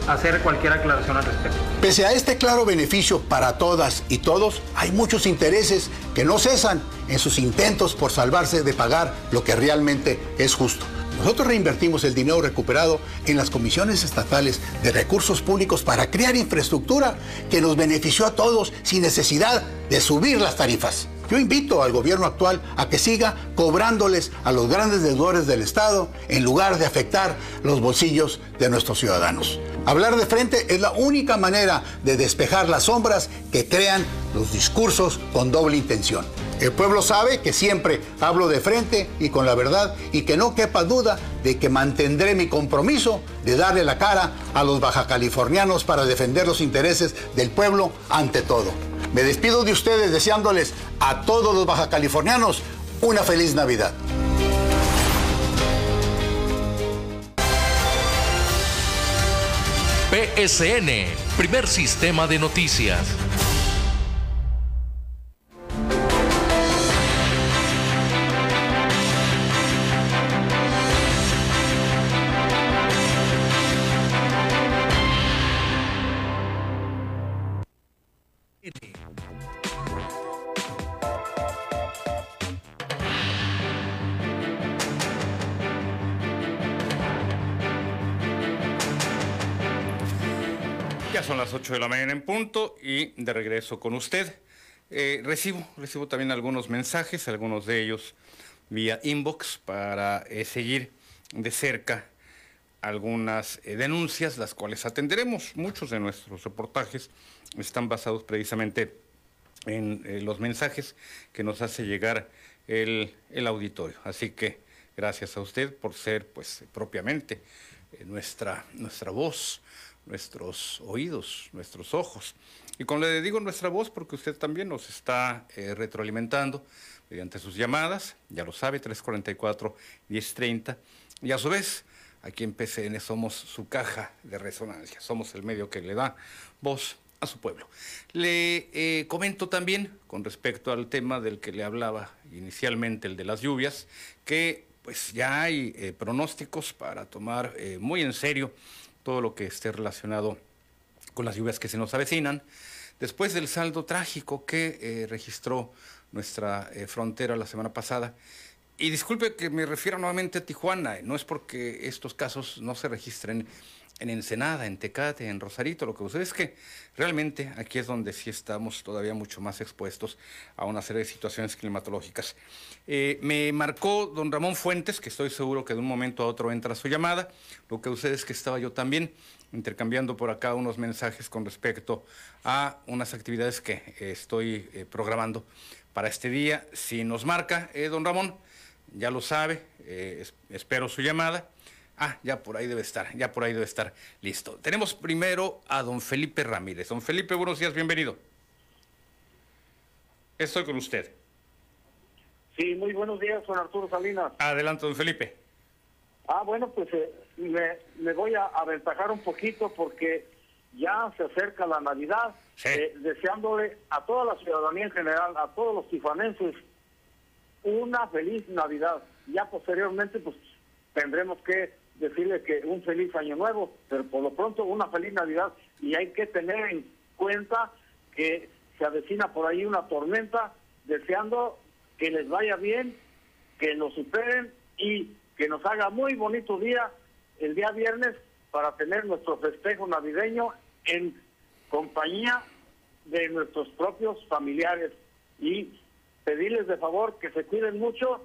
hacer cualquier aclaración al respecto. Pese a este claro beneficio para todas y todos, hay muchos intereses que no cesan en sus intentos por salvarse de pagar lo que realmente es justo. Nosotros reinvertimos el dinero recuperado en las comisiones estatales de recursos públicos para crear infraestructura que nos benefició a todos sin necesidad de subir las tarifas. Yo invito al gobierno actual a que siga cobrándoles a los grandes deudores del Estado en lugar de afectar los bolsillos de nuestros ciudadanos. Hablar de frente es la única manera de despejar las sombras que crean los discursos con doble intención. El pueblo sabe que siempre hablo de frente y con la verdad y que no quepa duda de que mantendré mi compromiso de darle la cara a los bajacalifornianos para defender los intereses del pueblo ante todo. Me despido de ustedes deseándoles a todos los bajacalifornianos una feliz Navidad. PSN, primer sistema de noticias. 8 de la mañana en punto y de regreso con usted. Eh, recibo, recibo también algunos mensajes, algunos de ellos vía inbox para eh, seguir de cerca algunas eh, denuncias, las cuales atenderemos. Muchos de nuestros reportajes están basados precisamente en los mensajes que nos hace llegar el, el, auditorio. Así que gracias a usted por ser pues propiamente nuestra, nuestra voz nuestros oídos, nuestros ojos. Y con le digo nuestra voz porque usted también nos está eh, retroalimentando mediante sus llamadas, ya lo sabe, 344-1030. Y a su vez, aquí en PCN somos su caja de resonancia, somos el medio que le da voz a su pueblo. Le eh, comento también, con respecto al tema del que le hablaba inicialmente, el de las lluvias, que pues ya hay eh, pronósticos para tomar muy en serio todo lo que esté relacionado con las lluvias que se nos avecinan, después del saldo trágico que registró nuestra frontera la semana pasada. Y disculpe que me refiera nuevamente a Tijuana, no es porque estos casos no se registren en Ensenada, en Tecate, en Rosarito. Lo que sucede es que realmente aquí es donde sí estamos todavía mucho más expuestos a una serie de situaciones climatológicas. Eh, me marcó don Ramón Fuentes, que estoy seguro que de un momento a otro entra su llamada. Lo que sucede es que estaba yo también intercambiando por acá unos mensajes con respecto a unas actividades que estoy eh, programando para este día. Si nos marca, eh, don Ramón, ya lo sabe, espero su llamada. Ah, ya por ahí debe estar, ya por ahí debe estar. Listo. Tenemos primero a don Felipe Ramírez. Don Felipe, buenos días, bienvenido. Estoy con usted. Sí, muy buenos días, don Arturo Salinas. Adelante, don Felipe. Ah, bueno, pues eh, me, voy a aventajar un poquito porque ya se acerca la Navidad, eh, deseándole a toda la ciudadanía en general, a todos los tifanenses, una feliz Navidad. Ya posteriormente, pues tendremos que decirle que un feliz año nuevo, pero por lo pronto una feliz Navidad. Y hay que tener en cuenta que se avecina por ahí una tormenta, deseando que les vaya bien, que nos superen y que nos haga muy bonito día el día viernes para tener nuestro festejo navideño en compañía de nuestros propios familiares. Y pedirles de favor que se cuiden mucho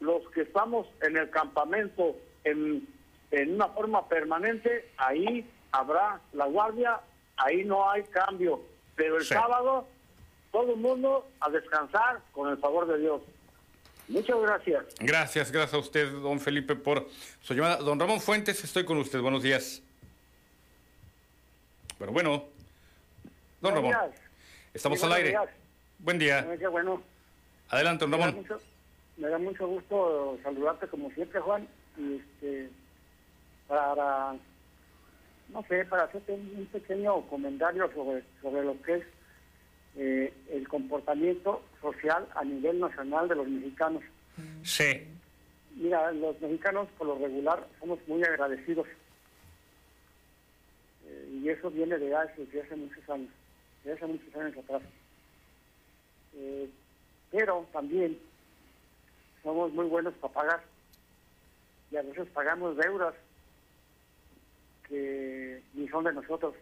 los que estamos en el campamento en en una forma permanente, ahí habrá la guardia, ahí no hay cambio. Pero el sábado, todo el mundo a descansar con el favor de Dios. Muchas gracias. Gracias, gracias a usted, don Felipe, por su llamada. Don Ramón Fuentes, estoy con usted. Buenos días. Bueno, bueno. Don Ramón. Estamos al aire. Buen día. bueno. Adelante, don Ramón. Me da, mucho, gusto saludarte como siempre, Juan. Y este, para, no sé, para hacerte un pequeño comentario sobre, sobre lo que es eh, el comportamiento social a nivel nacional de los mexicanos. Sí. Mira, los mexicanos por lo regular somos muy agradecidos. Eh, y eso viene de hace, de hace muchos años, de hace muchos años atrás. Eh, pero también somos muy buenos para pagar. Y a veces pagamos deudas que ni son de nosotros.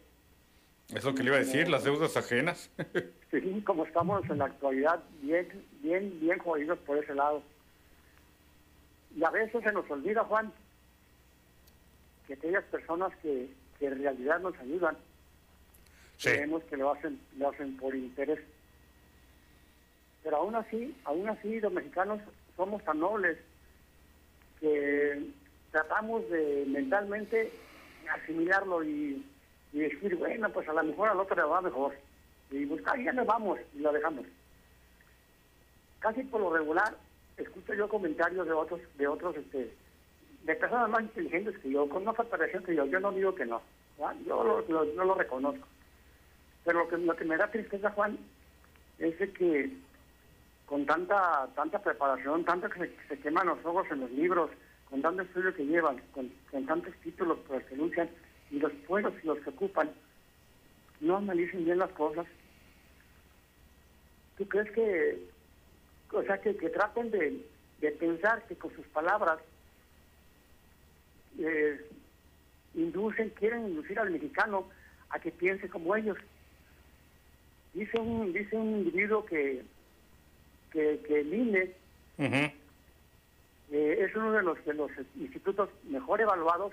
Eso que le iba a decir, las deudas ajenas. sí, como estamos en la actualidad bien, bien, bien jodidos por ese lado. Y a veces se nos olvida, Juan, que aquellas personas que, en realidad nos ayudan, creemos que lo hacen, lo hacen por interés. Pero aún así, aún así los mexicanos somos tan nobles que tratamos de mentalmente asimilarlo y, decir, bueno, pues a lo mejor al otro le va mejor. Y buscar, ya nos vamos y lo dejamos. Casi por lo regular, escucho yo comentarios de otros, de otros, este, de personas más inteligentes que yo, con más preparación que yo. Yo no digo que no, yo lo, no lo reconozco. Pero lo que, lo que me da tristeza, Juan, es que con tanta tanta preparación, tanto que se queman los ojos en los libros, con tanto estudio que llevan, con, tantos títulos por los que luchan, y los pueblos y los que ocupan, no analicen bien las cosas. ¿Tú crees que, o sea, que, traten de, pensar que con sus palabras eh, inducen, quieren inducir al mexicano a que piense como ellos? Dice un, dice un individuo que, que, que el INE eh, es uno de los, de los institutos mejor evaluados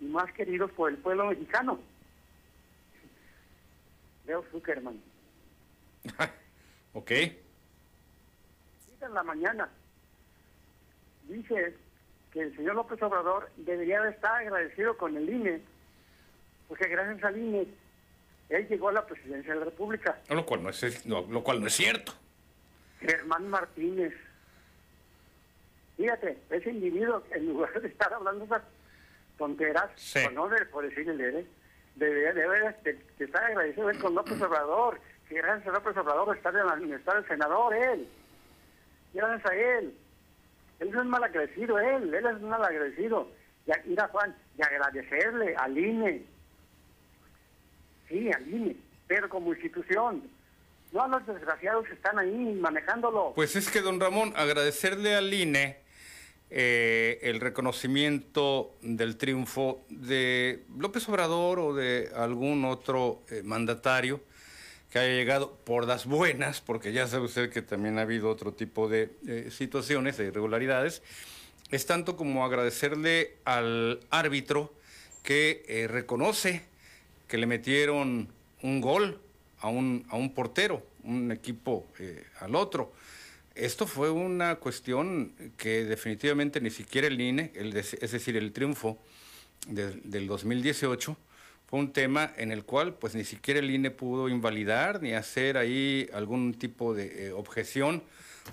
y más queridos por el pueblo mexicano. Leo Zuckerman. ok. En la mañana dice que el señor López Obrador debería de estar agradecido con el INE, porque gracias al INE él llegó a la presidencia de la República. Lo cual no es, lo cual no es cierto. Germán Martínez Fíjate, ese individuo, en lugar de estar hablando esas tonteras, por, no, por decirle, debe, debe de, estar agradecido con López Obrador, que gracias a López Obrador está, en está el senador él. Gracias a él. Él es mal agradecido, él, él es mal agradecido. Y, mira, Juan, y agradecerle al INE. Sí, al INE, pero como institución. No a los desgraciados que están ahí manejándolo. Pues es que, don Ramón, agradecerle al INE eh, el reconocimiento del triunfo de López Obrador o de algún otro eh, mandatario que haya llegado por las buenas, porque ya sabe usted que también ha habido otro tipo de eh, situaciones, de irregularidades, es tanto como agradecerle al árbitro que reconoce que le metieron un gol a un, a un portero, un equipo al otro. Esto fue una cuestión que definitivamente ni siquiera el INE, es decir, el triunfo del 2018, fue un tema en el cual pues ni siquiera el INE pudo invalidar ni hacer ahí algún tipo de eh, objeción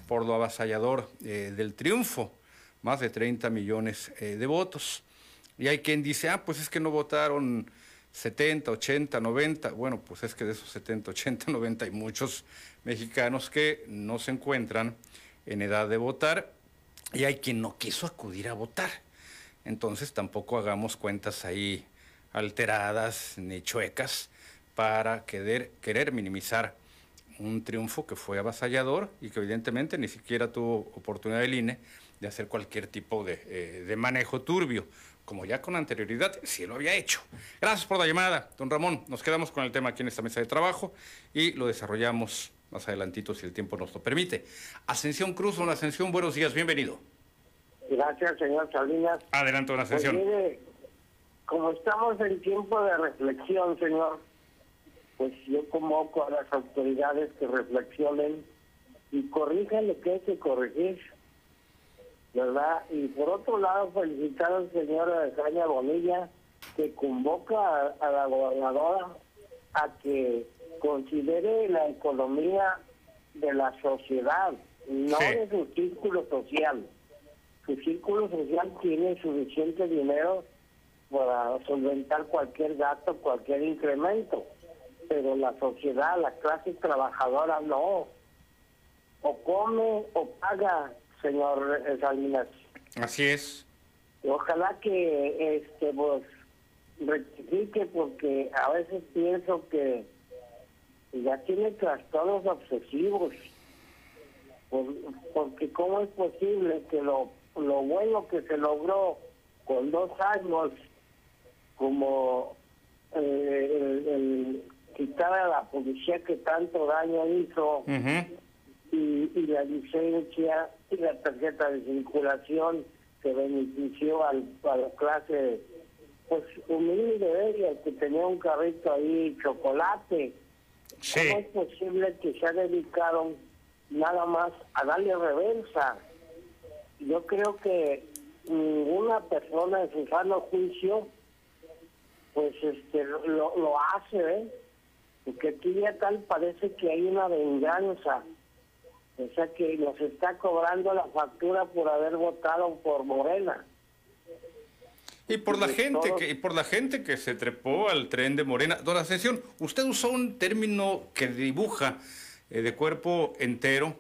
por lo avasallador eh, del triunfo, más de 30 millones eh, de votos. Y hay quien dice, ah, pues es que no votaron 70, 80, 90. Bueno, pues es que de esos 70, 80, 90 hay muchos mexicanos que no se encuentran en edad de votar y hay quien no quiso acudir a votar. Entonces tampoco hagamos cuentas ahí alteradas ni chuecas para querer, minimizar un triunfo que fue avasallador y que evidentemente ni siquiera tuvo oportunidad el INE de hacer cualquier tipo de, eh, de manejo turbio como ya con anterioridad sí lo había hecho. Gracias por la llamada, don Ramón. Nos quedamos con el tema aquí en esta mesa de trabajo y lo desarrollamos más adelantito si el tiempo nos lo permite. Ascensión Cruz, don Ascensión, buenos días, bienvenido. Gracias, señor Salinas. Adelante, don Ascensión. Pues mire, como estamos en tiempo de reflexión, señor, pues yo convoco a las autoridades que reflexionen y corrijan lo que hay que corregir ¿verdad? Y por otro lado, felicitar al señor Caña Bonilla, que convoca a, la gobernadora a que considere la economía de la sociedad, no de su círculo social. Su círculo social tiene suficiente dinero para solventar cualquier gasto, cualquier incremento, pero la sociedad, la clase trabajadora no. O come o paga señor Salinas. Así es. Ojalá que este pues rectifique porque a veces pienso que ya tiene trastornos obsesivos. porque cómo es posible que lo, lo bueno que se logró con dos años como eh, el, quitar a la policía que tanto daño hizo y, y la licencia y la tarjeta de circulación que benefició al, a la clase pues humilde de ella, que tenía un carrito ahí, chocolate. ¿Cómo es posible que se dedicaron nada más a darle reversa? Yo creo que ninguna persona en su sano juicio pues este lo, lo hace, ¿eh? Porque aquí ya tal parece que hay una venganza o sea que nos está cobrando la factura por haber votado por Morena. Y por la gente que y por la gente que se trepó al tren de Morena. Don Ascensión, usted usó un término que dibuja eh, de cuerpo entero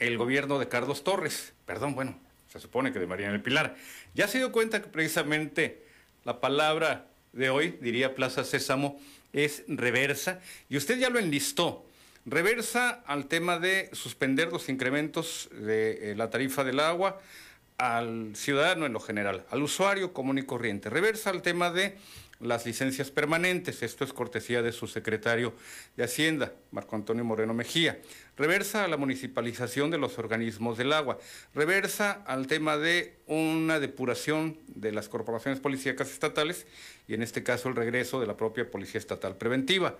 el gobierno de Carlos Torres. Perdón, bueno, se supone que de Mariana del Pilar. Ya se dio cuenta que precisamente la palabra de hoy, diría Plaza Sésamo, es reversa y usted ya lo enlistó reversa al tema de suspender los incrementos de eh, la tarifa del agua al ciudadano en lo general, al usuario común y corriente. Reversa al tema de las licencias permanentes, esto es cortesía de su secretario de Hacienda, Marco Antonio Moreno Mejía. Reversa a la municipalización de los organismos del agua. Reversa al tema de una depuración de las corporaciones policíacas estatales y en este caso el regreso de la propia Policía Estatal Preventiva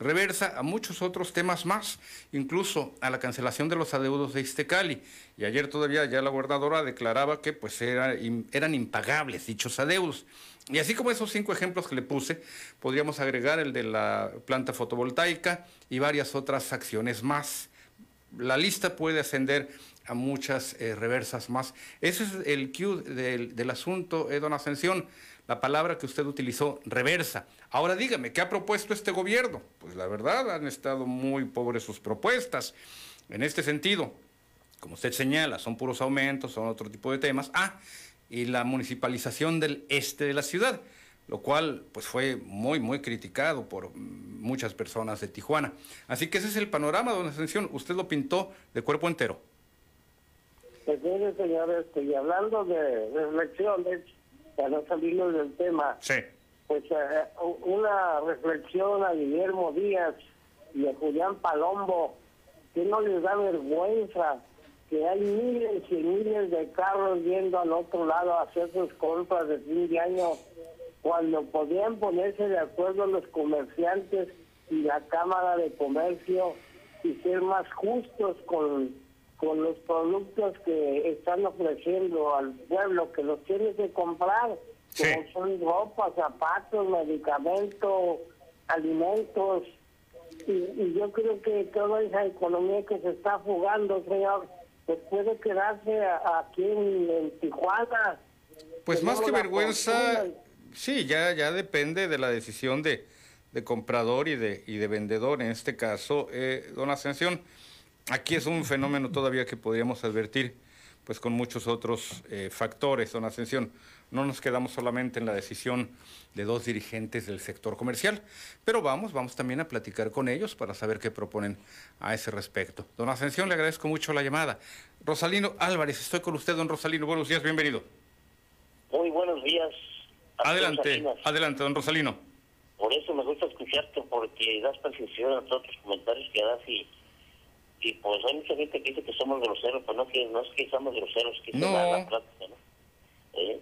reversa a muchos otros temas más, incluso a la cancelación de los adeudos de Istecali. Y ayer todavía ya la gobernadora declaraba que pues eran impagables dichos adeudos. Y así como esos cinco ejemplos que le puse, podríamos agregar el de la planta fotovoltaica y varias otras acciones más. La lista puede ascender a muchas eh, reversas más. Ese es el cue del, del asunto, eh, don Ascensión, la palabra que usted utilizó, reversa. Ahora dígame, ¿qué ha propuesto este gobierno? Pues la verdad, han estado muy pobres sus propuestas. En este sentido, como usted señala, son puros aumentos, son otro tipo de temas. Ah, y la municipalización del este de la ciudad, lo cual pues fue muy, muy criticado por muchas personas de Tijuana. Así que ese es el panorama, don Ascensión. Usted lo pintó de cuerpo entero. Pues mire, señor, y hablando de reflexiones, para no salirnos del tema, sí. Pues eh, una reflexión a Guillermo Díaz y a Julián Palombo, que no les da vergüenza que hay miles y miles de carros yendo al otro lado a hacer sus compras de fin de año, cuando podían ponerse de acuerdo los comerciantes y la Cámara de Comercio y ser más justos con, con los productos que están ofreciendo al pueblo, que los tiene que comprar, como son ropa, zapatos, medicamentos, alimentos. Y, y yo creo que toda esa economía que se está jugando, señor, pues puede quedarse aquí en, Tijuana. Pues más que vergüenza, sí, ya, ya depende de la decisión de, de comprador y de, y de vendedor. En este caso, eh, don Ascensión, aquí es un fenómeno todavía que podríamos advertir, pues con muchos otros eh, factores, don Ascensión. No nos quedamos solamente en la decisión de dos dirigentes del sector comercial, pero vamos, vamos también a platicar con ellos para saber qué proponen a ese respecto. Don Ascensión, le agradezco mucho la llamada. Rosalino Álvarez, estoy con usted, don Rosalino. Buenos días, bienvenido. Muy buenos días. Adelante, adelante, don Rosalino. Por eso me gusta escucharte, porque das precisión a todos los comentarios que das y, y pues hay mucha gente que dice que somos groseros, pero no, que, no es que somos groseros, que no. se da la práctica, ¿no? ¿Eh?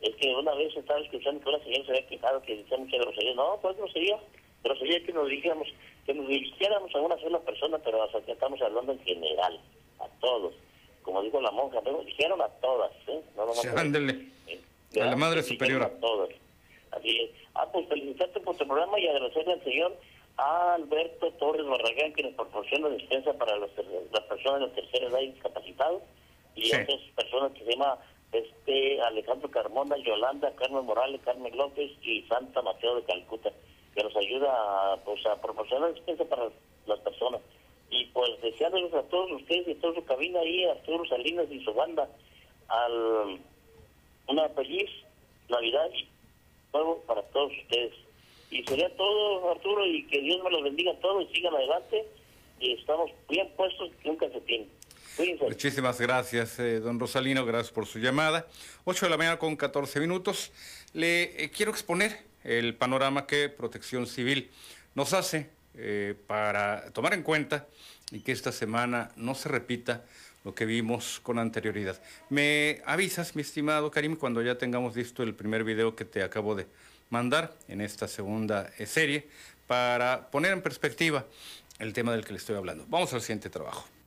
Es que una vez estaba escuchando que una señora se había quejado que decía mucha grosería. No, pues grosería. Grosería que nos dijéramos, que nos dirigiéramos a una sola persona, pero hasta que estamos hablando en general, a todos. Como dijo la monja, pero dijeron a todas, ¿eh? No, no, sí, ándele. ¿eh? A la Madre Superiora. A todas. Así es. Ah, pues felicitarte por tu programa y agradecerle al señor a Alberto Torres Barragán que nos proporciona despensa para las, las personas de la tercera edad discapacitados y sí. otras personas que se llama este Alejandro Carmona, Yolanda, Carmen Morales, Carmen López y Santa Mateo de Calcuta, que nos ayuda a, pues, a proporcionar despensa para las personas. Y pues deseándoles a todos ustedes y a toda su cabina ahí, a Arturo Salinas y su banda, al, una feliz Navidad y nuevo para todos ustedes. Y sería todo, Arturo, y que Dios me los bendiga a todos y sigan adelante. Y estamos bien puestos, nunca se tiene. Muchísimas gracias, eh, don Rosalino, gracias por su llamada. 8 de la mañana con 14 minutos. Le eh, quiero exponer el panorama que Protección Civil nos hace eh, para tomar en cuenta y que esta semana no se repita lo que vimos con anterioridad. Me avisas, mi estimado Karim, cuando ya tengamos visto el primer video que te acabo de mandar en esta segunda serie para poner en perspectiva el tema del que le estoy hablando. Vamos al siguiente trabajo.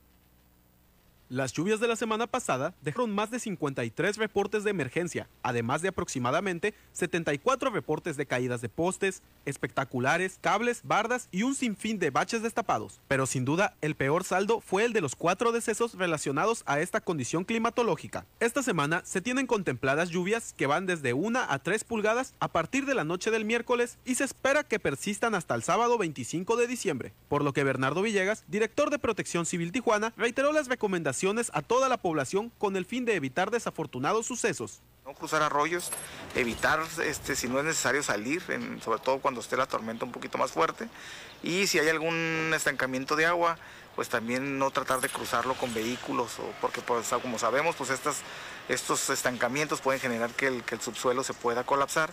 Las lluvias de la semana pasada dejaron más de 53 reportes de emergencia, además de aproximadamente 74 reportes de caídas de postes, espectaculares, cables, bardas y un sinfín de baches destapados. Pero sin duda, el peor saldo fue el de los cuatro decesos relacionados a esta condición climatológica. Esta semana se tienen contempladas lluvias que van desde 1 a 3 pulgadas a partir de la noche del miércoles y se espera que persistan hasta el sábado 25 de diciembre. Por lo que Bernardo Villegas, director de Protección Civil Tijuana, reiteró las recomendaciones a toda la población con el fin de evitar desafortunados sucesos. No cruzar arroyos, evitar, este, si no es necesario, salir, sobre todo cuando esté la tormenta un poquito más fuerte. Y si hay algún estancamiento de agua, pues también no tratar de cruzarlo con vehículos, o porque pues, como sabemos, pues estas, estos estancamientos pueden generar que el, que el subsuelo se pueda colapsar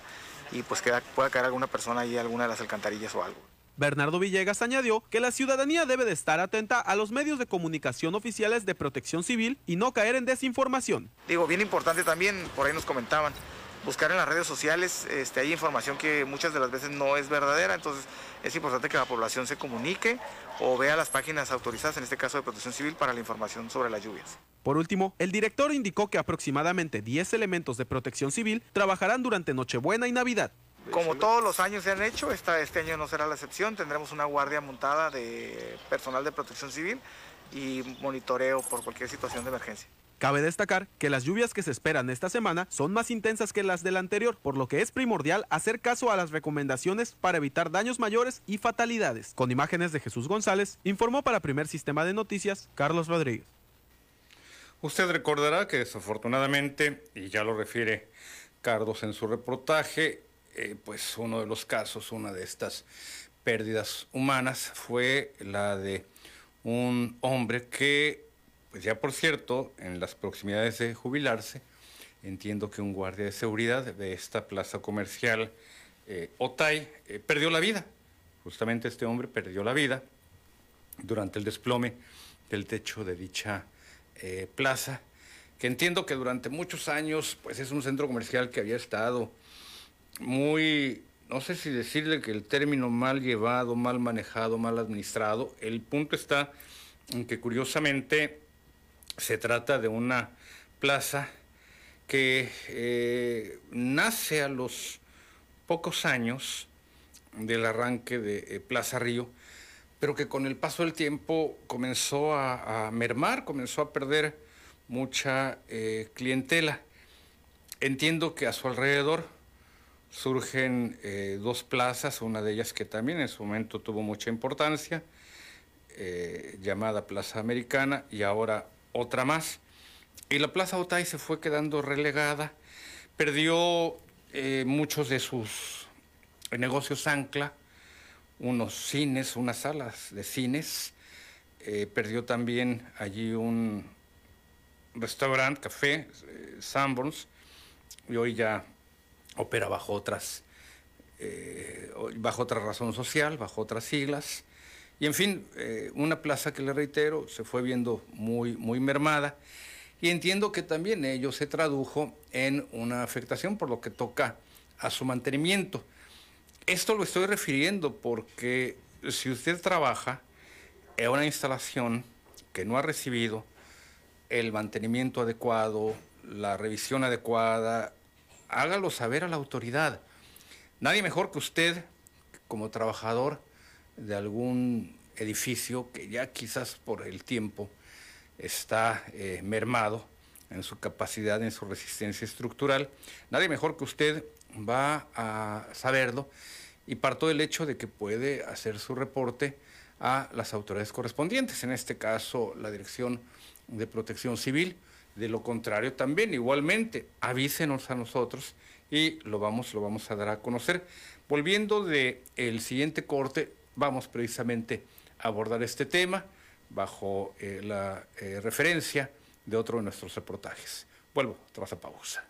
y pues queda, pueda caer alguna persona ahí, alguna de las alcantarillas o algo. Bernardo Villegas añadió que la ciudadanía debe de estar atenta a los medios de comunicación oficiales de protección civil y no caer en desinformación. Digo, bien importante también, por ahí nos comentaban, buscar en las redes sociales, este, hay información que muchas de las veces no es verdadera, entonces es importante que la población se comunique o vea las páginas autorizadas, en este caso de protección civil, para la información sobre las lluvias. Por último, el director indicó que aproximadamente 10 elementos de protección civil trabajarán durante Nochebuena y Navidad. Como todos los años se han hecho, esta, este año no será la excepción. Tendremos una guardia montada de personal de protección civil y monitoreo por cualquier situación de emergencia. Cabe destacar que las lluvias que se esperan esta semana son más intensas que las del anterior, por lo que es primordial hacer caso a las recomendaciones para evitar daños mayores y fatalidades. Con imágenes de Jesús González, informó para Primer Sistema de Noticias Carlos Rodríguez. Usted recordará que desafortunadamente, y ya lo refiere Carlos en su reportaje, eh, pues uno de los casos, una de estas pérdidas humanas fue la de un hombre que pues ya por cierto, en las proximidades de jubilarse, entiendo que un guardia de seguridad de esta plaza comercial eh, Otay eh, perdió la vida. Justamente este hombre perdió la vida durante el desplome del techo de dicha eh, plaza, que entiendo que durante muchos años pues es un centro comercial que había estado muy, no sé si decirle que el término mal llevado, mal manejado, mal administrado. El punto está en que curiosamente se trata de una plaza que eh, nace a los pocos años del arranque de eh, Plaza Río, pero que con el paso del tiempo comenzó a, mermar, comenzó a perder mucha eh, clientela. Entiendo que a su alrededor surgen dos plazas, una de ellas que también en su momento tuvo mucha importancia, llamada Plaza Americana, y ahora otra más. Y la Plaza Otay se fue quedando relegada, perdió eh, muchos de sus negocios ancla, unos cines, unas salas de cines, eh, perdió también allí un restaurante, café, eh, Sanborns, y hoy ya opera bajo otras, bajo otra razón social, bajo otras siglas. Y en fin, eh, una plaza que le reitero se fue viendo muy, muy mermada. Y entiendo que también ello se tradujo en una afectación por lo que toca a su mantenimiento. Esto lo estoy refiriendo porque si usted trabaja en una instalación que no ha recibido el mantenimiento adecuado, la revisión adecuada, hágalo saber a la autoridad. Nadie mejor que usted, como trabajador, de algún edificio que ya quizás por el tiempo está eh, mermado en su capacidad, en su resistencia estructural. Nadie mejor que usted va a saberlo y parto del hecho de que puede hacer su reporte a las autoridades correspondientes, en este caso la Dirección de Protección Civil. De lo contrario, también igualmente avísenos a nosotros y lo vamos, lo vamos a dar a conocer. Volviendo de el siguiente corte, vamos precisamente a abordar este tema bajo eh, la eh, referencia de otro de nuestros reportajes. Vuelvo tras pausa.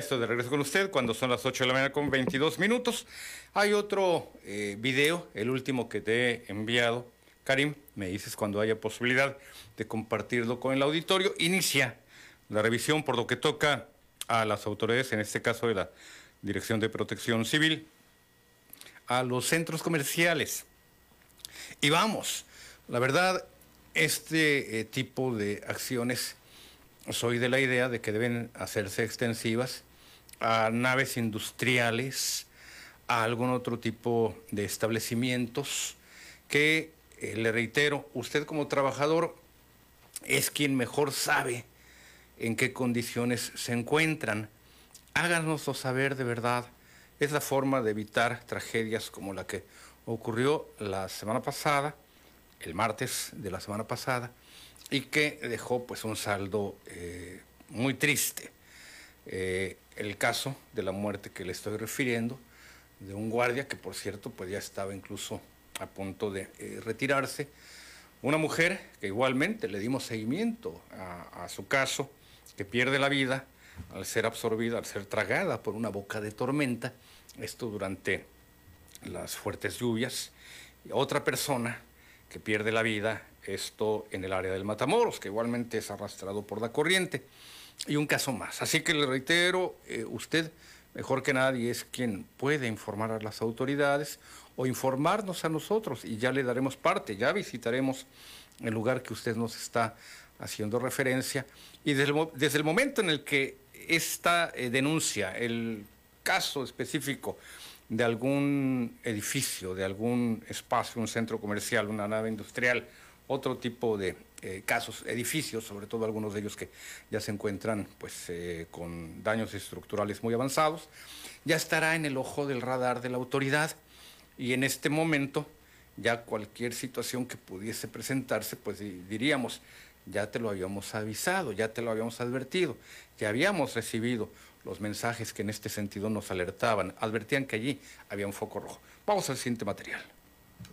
Estoy de regreso con usted cuando son las 8 de la mañana con 22 minutos. Hay otro eh, video, el último que te he enviado. Karim, me dices cuando haya posibilidad de compartirlo con el auditorio. Inicia la revisión por lo que toca a las autoridades, en este caso de la Dirección de Protección Civil, a los centros comerciales. Y vamos, la verdad, este eh, tipo de acciones soy de la idea de que deben hacerse extensivas a naves industriales, a algún otro tipo de establecimientos que, eh, le reitero, usted como trabajador es quien mejor sabe en qué condiciones se encuentran. Háganoslo saber de verdad. Es la forma de evitar tragedias como la que ocurrió la semana pasada, el martes de la semana pasada, y que dejó pues un saldo eh, muy triste. Eh, el caso de la muerte que le estoy refiriendo, de un guardia que por cierto pues ya estaba incluso a punto de eh, retirarse, una mujer que igualmente le dimos seguimiento a, a su caso, que pierde la vida al ser absorbida, al ser tragada por una boca de tormenta, esto durante las fuertes lluvias, y otra persona que pierde la vida esto en el área del Matamoros, que igualmente es arrastrado por la corriente, y un caso más. Así que le reitero, eh, usted mejor que nadie es quien puede informar a las autoridades o informarnos a nosotros y ya le daremos parte, ya visitaremos el lugar que usted nos está haciendo referencia y desde el, momento en el que esta eh, denuncia, el caso específico de algún edificio, de algún espacio, un centro comercial, una nave industrial, otro tipo de eh, casos, edificios, sobre todo algunos de ellos que ya se encuentran pues, eh, con daños estructurales muy avanzados, ya estará en el ojo del radar de la autoridad y en este momento ya cualquier situación que pudiese presentarse, pues diríamos, ya te lo habíamos avisado, ya te lo habíamos advertido, ya habíamos recibido los mensajes que en este sentido nos alertaban, advertían que allí había un foco rojo. Vamos al siguiente material.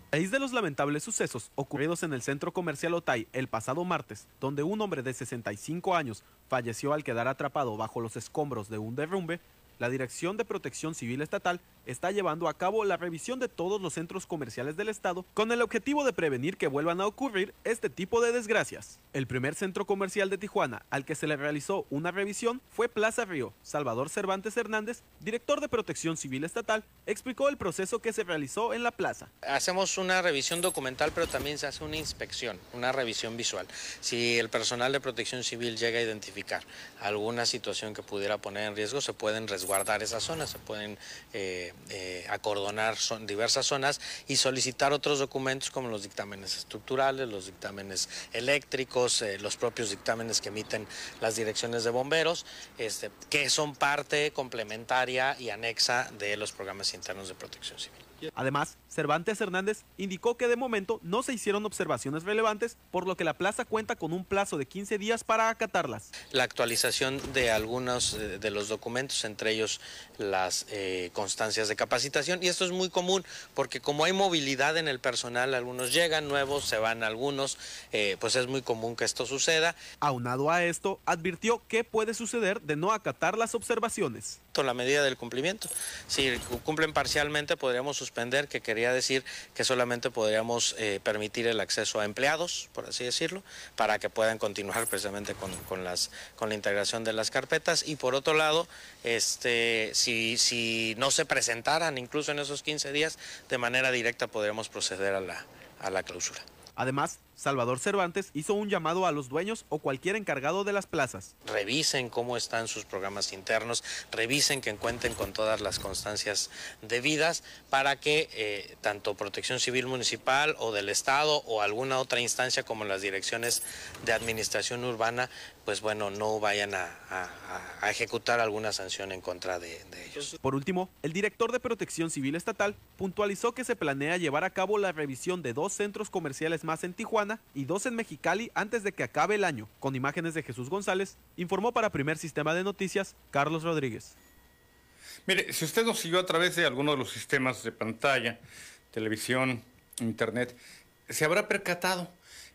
Raíz de los lamentables sucesos ocurridos en el centro comercial Otay el pasado martes, donde un hombre de 65 años falleció al quedar atrapado bajo los escombros de un derrumbe, la Dirección de Protección Civil Estatal está llevando a cabo la revisión de todos los centros comerciales del estado con el objetivo de prevenir que vuelvan a ocurrir este tipo de desgracias. El primer centro comercial de Tijuana al que se le realizó una revisión fue Plaza Río. Salvador Cervantes Hernández, director de Protección Civil Estatal, explicó el proceso que se realizó en la plaza. Hacemos una revisión documental, pero también se hace una inspección, una revisión visual. Si el personal de Protección Civil llega a identificar alguna situación que pudiera poner en riesgo, se pueden resguardar esas zonas, se pueden eh, eh, acordonar son, diversas zonas y solicitar otros documentos como los dictámenes estructurales, los dictámenes eléctricos, eh, los propios dictámenes que emiten las direcciones de bomberos, este, que son parte complementaria y anexa de los programas internos de protección civil. Además, Cervantes Hernández indicó que de momento no se hicieron observaciones relevantes, por lo que la plaza cuenta con un plazo de 15 días para acatarlas. La actualización de algunos eh, de los documentos, entre ellos las eh, constancias de capacitación, y esto es muy común porque como hay movilidad en el personal, algunos llegan nuevos, se van algunos, eh, pues es muy común que esto suceda. Aunado a esto, advirtió que puede suceder de no acatar las observaciones. La medida del cumplimiento. Si cumplen parcialmente, podríamos suspender, que quería decir que solamente podríamos eh, permitir el acceso a empleados, por así decirlo, para que puedan continuar precisamente con, las, con la integración de las carpetas. Y por otro lado, este, si, si no se presentaran incluso en esos 15 días, de manera directa podríamos proceder a la, a la clausura. Además, Salvador Cervantes hizo un llamado a los dueños o cualquier encargado de las plazas. Revisen cómo están sus programas internos, revisen que cuenten con todas las constancias debidas para que eh, tanto Protección Civil Municipal o del Estado o alguna otra instancia como las direcciones de administración urbana, pues bueno, no vayan a, ejecutar alguna sanción en contra de, de ellos. Por último, el director de Protección Civil Estatal puntualizó que se planea llevar a cabo la revisión de dos centros comerciales más en Tijuana y dos en Mexicali antes de que acabe el año. Con imágenes de Jesús González, informó para Primer Sistema de Noticias Carlos Rodríguez. Mire, si usted nos siguió a través de alguno de los sistemas de pantalla, televisión, internet, se habrá percatado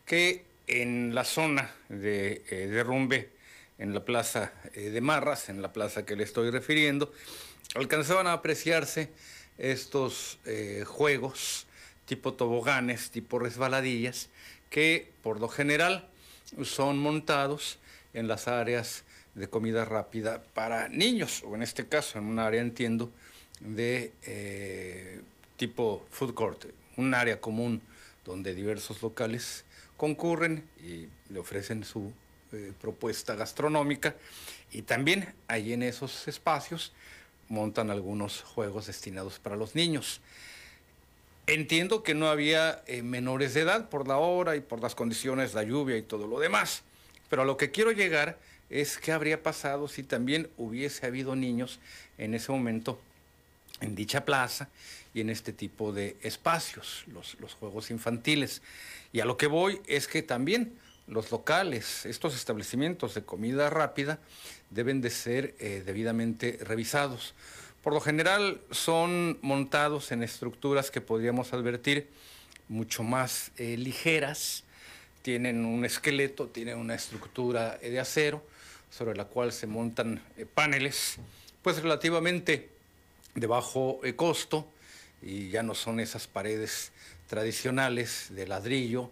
que en la zona de eh, derrumbe en la plaza eh, de Marras, en la plaza que le estoy refiriendo, alcanzaban a apreciarse estos eh, juegos tipo toboganes, tipo resbaladillas, que por lo general son montados en las áreas de comida rápida para niños, o en este caso en un área, entiendo, de eh, tipo food court, un área común donde diversos locales concurren y le ofrecen su eh, propuesta gastronómica y también ahí en esos espacios montan algunos juegos destinados para los niños. Entiendo que no había eh, menores de edad por la hora y por las condiciones, la lluvia y todo lo demás, pero a lo que quiero llegar es qué habría pasado si también hubiese habido niños en ese momento en dicha plaza y en este tipo de espacios, los, juegos infantiles. Y a lo que voy es que también los locales, estos establecimientos de comida rápida, deben de ser eh, debidamente revisados. Por lo general son montados en estructuras que podríamos advertir mucho más eh, ligeras, tienen un esqueleto, tienen una estructura de acero sobre la cual se montan eh, paneles, pues relativamente de bajo costo y ya no son esas paredes tradicionales de ladrillo,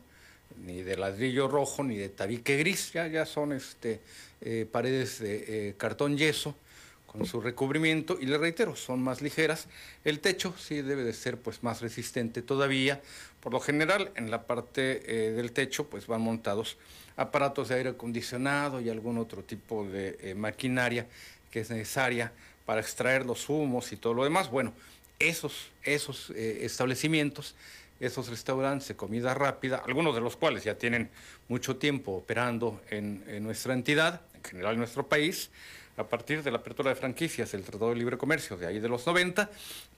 ni de ladrillo rojo, ni de tabique gris, ya, ya son este, eh, paredes de eh, cartón yeso con su recubrimiento y le reitero, son más ligeras. El techo sí debe de ser pues más resistente todavía. Por lo general, en la parte eh, del techo pues van montados aparatos de aire acondicionado y algún otro tipo de maquinaria que es necesaria para extraer los humos y todo lo demás. Bueno, esos, esos establecimientos esos restaurantes de comida rápida, algunos de los cuales ya tienen mucho tiempo operando en, nuestra entidad, en general en nuestro país, a partir de la apertura de franquicias del Tratado de Libre Comercio de ahí de los 90,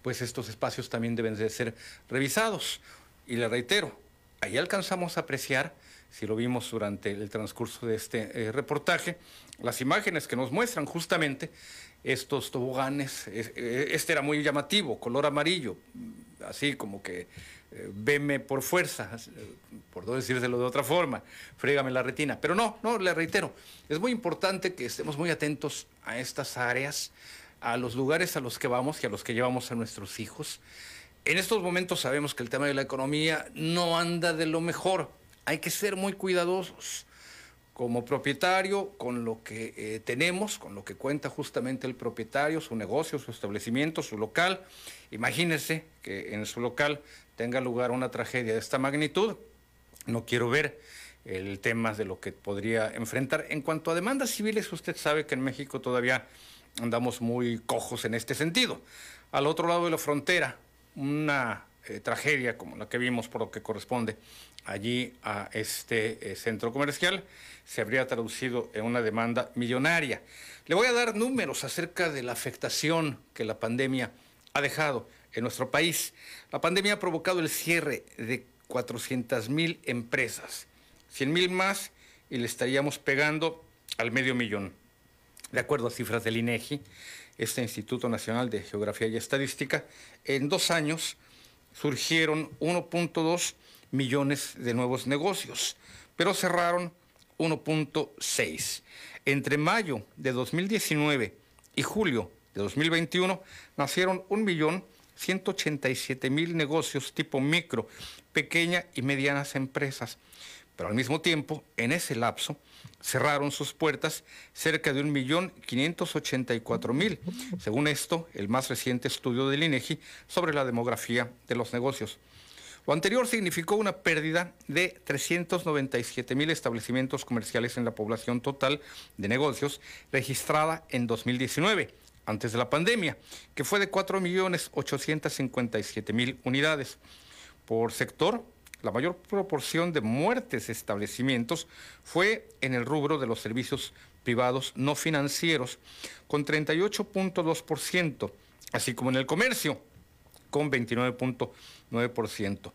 pues estos espacios también deben de ser revisados. Y le reitero, ahí alcanzamos a apreciar, si lo vimos durante el transcurso de este eh, reportaje, las imágenes que nos muestran justamente estos toboganes. Eh, este era muy llamativo, color amarillo, así como que veme por fuerza, por no decírselo de otra forma, frégame la retina. Pero no, no, le reitero, es muy importante que estemos muy atentos a estas áreas, a los lugares a los que vamos y a los que llevamos a nuestros hijos. En estos momentos sabemos que el tema de la economía no anda de lo mejor. Hay que ser muy cuidadosos como propietario con lo que eh, tenemos, con lo que cuenta justamente el propietario, su negocio, su establecimiento, su local. Imagínense que en su local tenga lugar una tragedia de esta magnitud. No quiero ver el tema de lo que podría enfrentar. En cuanto a demandas civiles, usted sabe que en México todavía andamos muy cojos en este sentido. Al otro lado de la frontera, una eh, tragedia como la que vimos por lo que corresponde allí a este eh, centro comercial se habría traducido en una demanda millonaria. Le voy a dar números acerca de la afectación que la pandemia ha dejado en nuestro país. La pandemia ha provocado el cierre de 400 mil empresas, 100 mil más y le estaríamos pegando al medio millón. De acuerdo a cifras del INEGI, este Instituto Nacional de Geografía y Estadística, en dos años surgieron 1.2 millones de nuevos negocios, pero cerraron 1.6. Entre mayo de 2019 y julio de 2021 nacieron un millón 187 mil negocios tipo micro, pequeña y medianas empresas. Pero al mismo tiempo, en ese lapso, cerraron sus puertas cerca de 1.584.000, según esto, el más reciente estudio del INEGI sobre la demografía de los negocios. Lo anterior significó una pérdida de 397 mil establecimientos comerciales en la población total de negocios registrada en 2019 antes de la pandemia, que fue de 4.857.000 unidades. Por sector, la mayor proporción de muertes de establecimientos fue en el rubro de los servicios privados no financieros, con 38.2%, así como en el comercio, con 29.9%.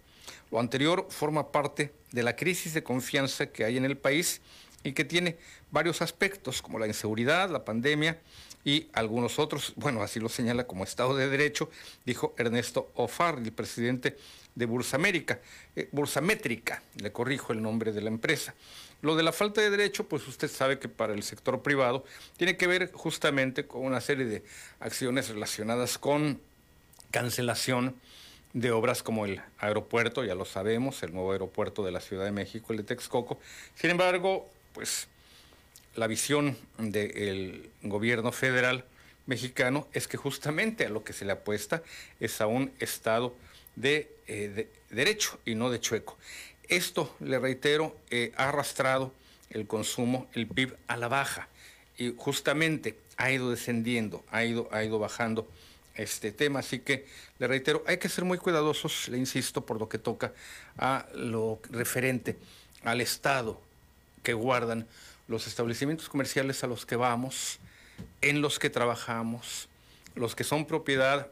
Lo anterior forma parte de la crisis de confianza que hay en el país y que tiene varios aspectos, como la inseguridad, la pandemia, y algunos otros, bueno, así lo señala como Estado de Derecho, dijo Ernesto Ofar, el presidente de Bursa América, eh, Bursa Métrica, le corrijo el nombre de la empresa. Lo de la falta de derecho, pues usted sabe que para el sector privado tiene que ver justamente con una serie de acciones relacionadas con cancelación de obras como el aeropuerto, ya lo sabemos, el nuevo aeropuerto de la Ciudad de México, el de Texcoco. Sin embargo, pues la visión del gobierno federal mexicano es que justamente a lo que se le apuesta es a un Estado de, eh, derecho y no de chueco. Esto, le reitero, eh, ha arrastrado el consumo, el PIB a la baja y justamente ha ido descendiendo, ha ido, ha ido bajando este tema. Así que le reitero, hay que ser muy cuidadosos, le insisto, por lo que toca a lo referente al Estado que guardan los establecimientos comerciales a los que vamos, en los que trabajamos, los que son propiedad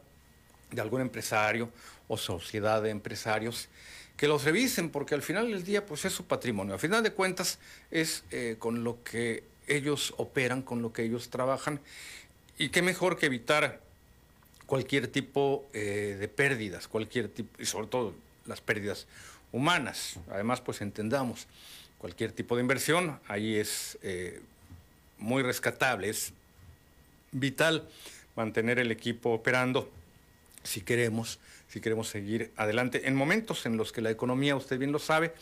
de algún empresario o sociedad de empresarios, que los revisen, porque al final del día pues es su patrimonio. Al final de cuentas es eh, con lo que ellos operan, con lo que ellos trabajan, y qué mejor que evitar cualquier tipo eh, de pérdidas, cualquier tipo, y sobre todo las pérdidas humanas. Además, pues entendamos, cualquier tipo de inversión ahí es eh, muy rescatable, es vital mantener el equipo operando si queremos, si queremos seguir adelante. En momentos en los que la economía, usted bien lo sabe,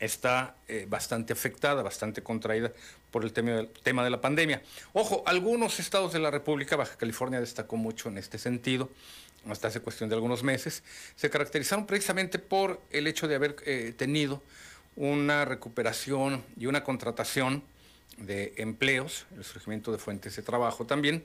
está eh, bastante afectada, bastante contraída por el tema, tema de la pandemia. Ojo, algunos estados de la República, Baja California destacó mucho en este sentido, hasta hace cuestión de algunos meses, se caracterizaron precisamente por el hecho de haber eh, tenido una recuperación y una contratación de empleos, el surgimiento de fuentes de trabajo también,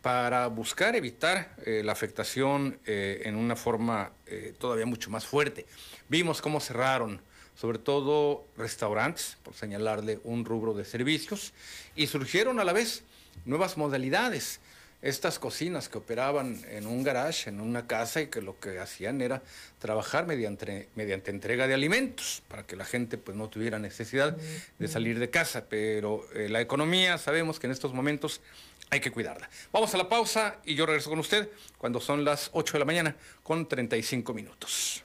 para buscar evitar eh, la afectación en una forma todavía mucho más fuerte. Vimos cómo cerraron sobre todo restaurantes, por señalarle un rubro de servicios, y surgieron a la vez nuevas modalidades. Estas cocinas que operaban en un garage, en una casa, y que lo que hacían era trabajar mediante, mediante entrega de alimentos, para que la gente pues, no tuviera necesidad de salir de casa. Pero eh, la economía, sabemos que en estos momentos hay que cuidarla. Vamos a la pausa y yo regreso con usted cuando son las 8 de la mañana con 35 minutos.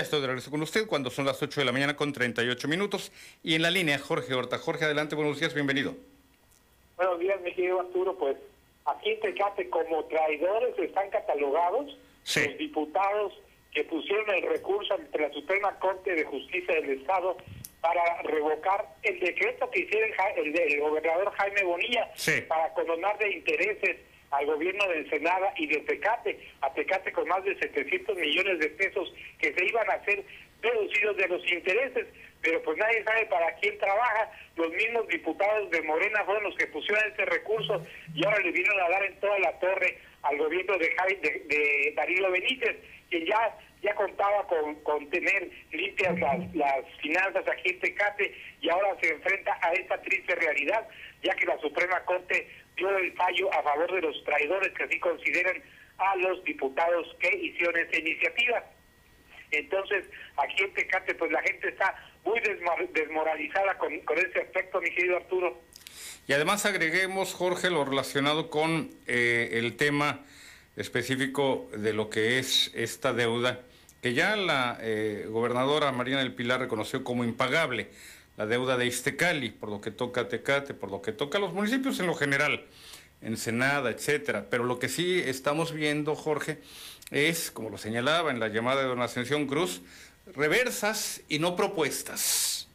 Ya estoy de regreso con usted cuando son las 8 de la mañana con 38 minutos. Y en la línea, Jorge Horta. Jorge, adelante, buenos días, bienvenido. Buenos días, mi querido Arturo. Pues aquí en Tecate, como traidores, están catalogados los diputados que pusieron el recurso ante la Suprema Corte de Justicia del Estado para revocar el decreto que hicieron el, el, gobernador Jaime Bonilla para condonar de intereses al gobierno de Ensenada y de Tecate, a Tecate con más de 700 millones de pesos que se iban a hacer deducidos de los intereses, pero pues nadie sabe para quién trabaja. Los mismos diputados de Morena fueron los que pusieron ese recurso y ahora le vinieron a dar en toda la torre al gobierno de, de, de Darío Benítez, que ya ya contaba con, con tener limpias las, las finanzas aquí en Tecate y ahora se enfrenta a esta triste realidad, ya que la Suprema Corte dio el fallo a favor de los traidores que así consideran a los diputados que hicieron esa iniciativa. Entonces, aquí en Tecate, pues la gente está muy desmoralizada con, con ese aspecto, mi querido Arturo. Y además agreguemos, Jorge, lo relacionado con eh, el tema específico de lo que es esta deuda, que ya la eh, gobernadora Marina del Pilar reconoció como impagable la deuda de Iztecali, por lo que toca a Tecate, por lo que toca a los municipios en lo general, Ensenada, etcétera. Pero lo que sí estamos viendo, Jorge, es, como lo señalaba en la llamada de don Ascensión Cruz, reversas y no propuestas.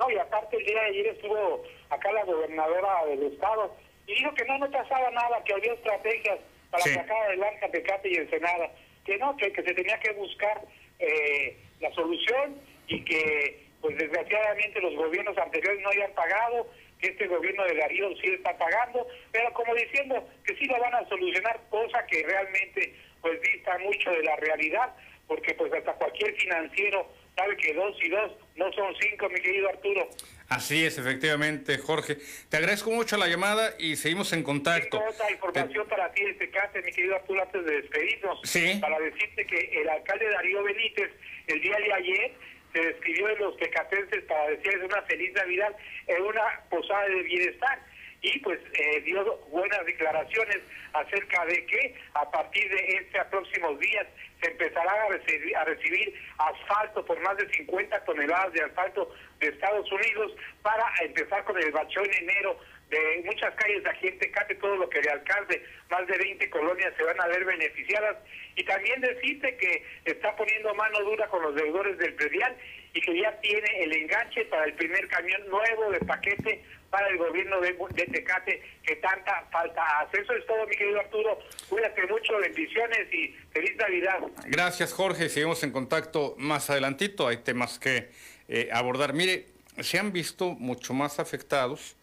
No, y aparte el día de ayer estuvo acá la gobernadora del estado y dijo que no, no pasaba nada, que había estrategias para sacar adelante a Tecate y Ensenada, que no, que, que se tenía que buscar eh, la solución y que pues desgraciadamente los gobiernos anteriores no hayan pagado, que este gobierno de Darío sí está pagando, pero como diciendo que sí lo van a solucionar, cosa que realmente pues dista mucho de la realidad, porque pues hasta cualquier financiero sabe que dos y dos no son cinco, mi querido Arturo. Así es, efectivamente, Jorge. Te agradezco mucho la llamada y seguimos en contacto. otra información para ti, este caso, mi querido Arturo, antes de despedirnos. Sí. Para decirte que el alcalde Darío Benítez, el día de ayer, se despidió de los tecatenses para decirles una feliz Navidad en una posada de bienestar. Y pues eh, dio buenas declaraciones acerca de que a partir de estos próximos días se empezará a recibir, a recibir asfalto por más de 50 toneladas de asfalto de Estados Unidos para empezar con el bachón en enero de muchas calles de aquí en Tecate, todo lo que le alcance, más de 20 colonias se van a ver beneficiadas. Y también decirte que está poniendo mano dura con los deudores del predial y que ya tiene el enganche para el primer camión nuevo de paquete para el gobierno de, Tecate que tanta falta hace. Eso es todo, mi querido Arturo. Cuídate mucho, bendiciones y feliz Navidad. Gracias, Jorge. Seguimos en contacto más adelantito. Hay temas que eh, abordar. Mire, se han visto mucho más afectados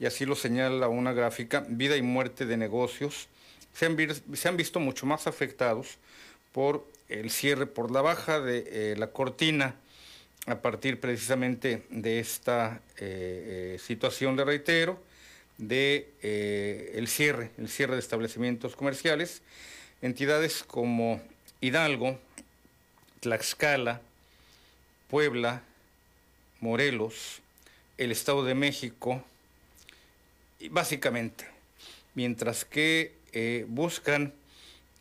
y así lo señala una gráfica, vida y muerte de negocios, se han, visto mucho más afectados por el cierre, por la baja de eh, la cortina a partir precisamente de esta eh, eh, situación, le reitero, de el cierre, el cierre de establecimientos comerciales, entidades como Hidalgo, Tlaxcala, Puebla, Morelos, el Estado de México, básicamente, mientras que eh, buscan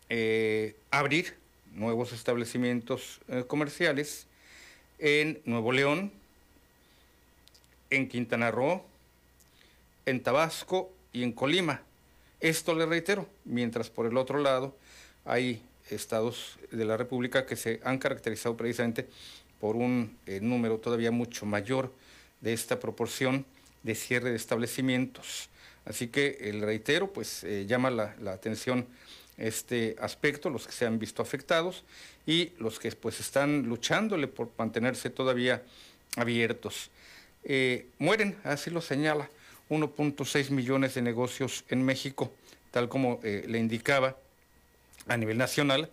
eh, abrir nuevos establecimientos eh, comerciales en Nuevo León, en Quintana Roo, en Tabasco y en Colima. Esto le reitero, mientras por el otro lado hay estados de la República que se han caracterizado precisamente por un número todavía mucho mayor de esta proporción de cierre de establecimientos. Así que el reitero, pues eh, llama la, atención este aspecto, los que se han visto afectados y los que pues están luchándole por mantenerse todavía abiertos. Eh, mueren, así lo señala, 1.6 millones de negocios en México, tal como eh, le indicaba a nivel nacional,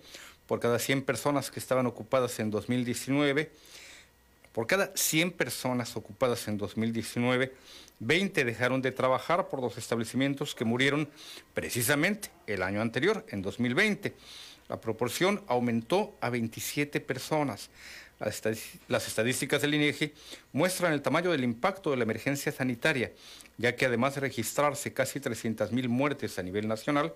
por cada 100 personas que estaban ocupadas en 2019, por cada 100 personas ocupadas en 2019, 20 dejaron de trabajar por los establecimientos que murieron precisamente el año anterior, en 2020. La proporción aumentó a 27 personas. Las estadísticas del INEGI muestran el tamaño del impacto de la emergencia sanitaria, ya que además de registrarse casi 300.000 muertes a nivel nacional,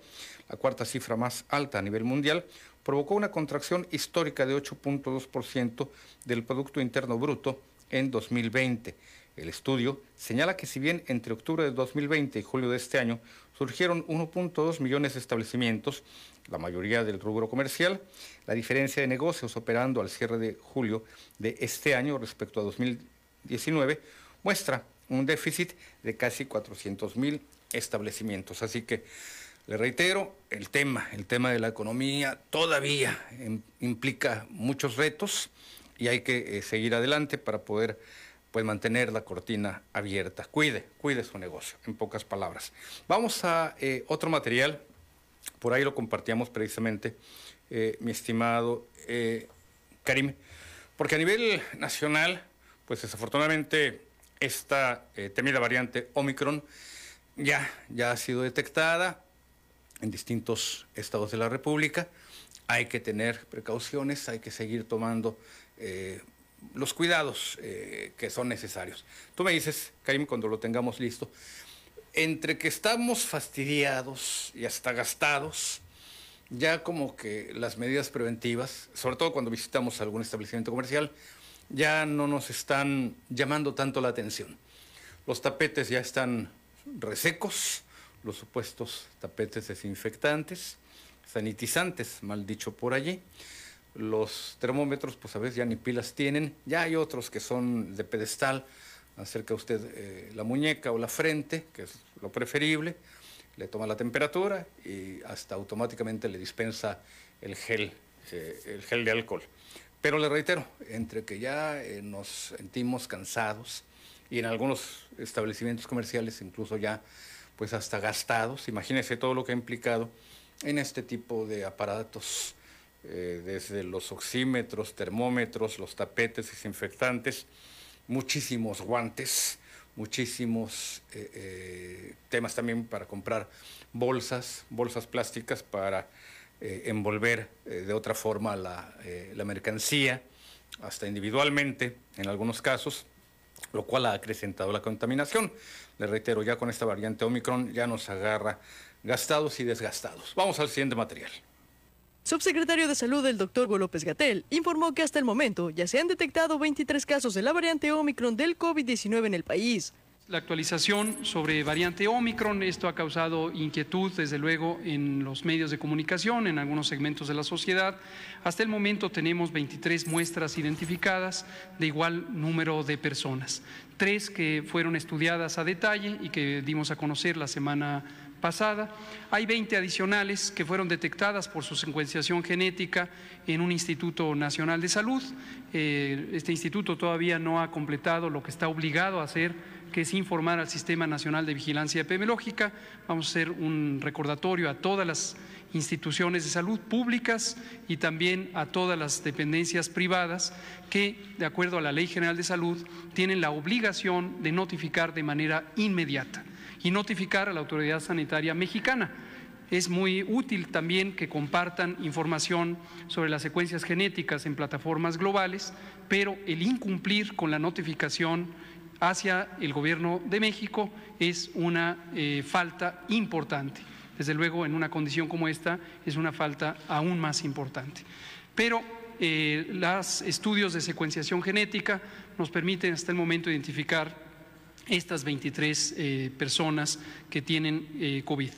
la cuarta cifra más alta a nivel mundial, provocó una contracción histórica de 8.2% del Producto Interno Bruto en 2020. El estudio señala que si bien entre octubre de 2020 y julio de este año surgieron 1.2 millones de establecimientos, la mayoría del rubro comercial, la diferencia de negocios operando al cierre de julio de este año respecto a 2019 muestra un déficit de casi 400 mil establecimientos. Así que le reitero, el tema, el tema de la economía todavía implica muchos retos y hay que eh, seguir adelante para poder pues mantener la cortina abierta. Cuide, cuide su negocio, en pocas palabras. Vamos a eh, otro material, por ahí lo compartíamos precisamente, eh, mi estimado Karim, porque a nivel nacional, pues desafortunadamente esta temida variante Omicron ya, ya ha sido detectada en distintos estados de la República. Hay que tener precauciones, hay que seguir tomando eh, los cuidados eh, que son necesarios. Tú me dices, Karim, cuando lo tengamos listo, entre que estamos fastidiados y hasta gastados, ya como que las medidas preventivas, sobre todo cuando visitamos algún establecimiento comercial, ya no nos están llamando tanto la atención. Los tapetes ya están resecos, los supuestos tapetes desinfectantes, sanitizantes, mal dicho por allí. Los termómetros, pues a veces ya ni pilas tienen. Ya hay otros que son de pedestal, acerca usted eh, la muñeca o la frente, que es lo preferible, le toma la temperatura y hasta automáticamente le dispensa el gel, eh, el gel de alcohol. Pero le reitero, entre que ya eh, nos sentimos cansados y en algunos establecimientos comerciales incluso ya pues hasta gastados. Imagínense todo lo que ha implicado en este tipo de aparatos, eh, desde los oxímetros, termómetros, los tapetes desinfectantes, muchísimos guantes, muchísimos eh, eh, temas también para comprar bolsas, bolsas plásticas para envolver de otra forma la, la mercancía, hasta individualmente en algunos casos lo cual ha acrecentado la contaminación. Le reitero, ya con esta variante Omicron ya nos agarra gastados y desgastados. Vamos al siguiente material. Subsecretario de Salud, el doctor Hugo López Gatel, informó que hasta el momento ya se han detectado 23 casos de la variante Omicron del COVID-19 en el país la actualización sobre variante Omicron. Esto ha causado inquietud, desde luego, en los medios de comunicación, en algunos segmentos de la sociedad. Hasta el momento tenemos 23 muestras identificadas de igual número de personas. Tres que fueron estudiadas a detalle y que dimos a conocer la semana pasada. Hay 20 adicionales que fueron detectadas por su secuenciación genética en un Instituto Nacional de Salud. Eh, este instituto todavía no ha completado lo que está obligado a hacer que es informar al Sistema Nacional de Vigilancia Epidemiológica. Vamos a hacer un recordatorio a todas las instituciones de salud públicas y también a todas las dependencias privadas que, de acuerdo a la Ley General de Salud, tienen la obligación de notificar de manera inmediata y notificar a la autoridad sanitaria mexicana. Es muy útil también que compartan información sobre las secuencias genéticas en plataformas globales, pero el incumplir con la notificación hacia el gobierno de México es una eh, falta importante. Desde luego, en una condición como esta, es una falta aún más importante. Pero eh, los estudios de secuenciación genética nos permiten hasta el momento identificar estas 23 eh, personas que tienen COVID.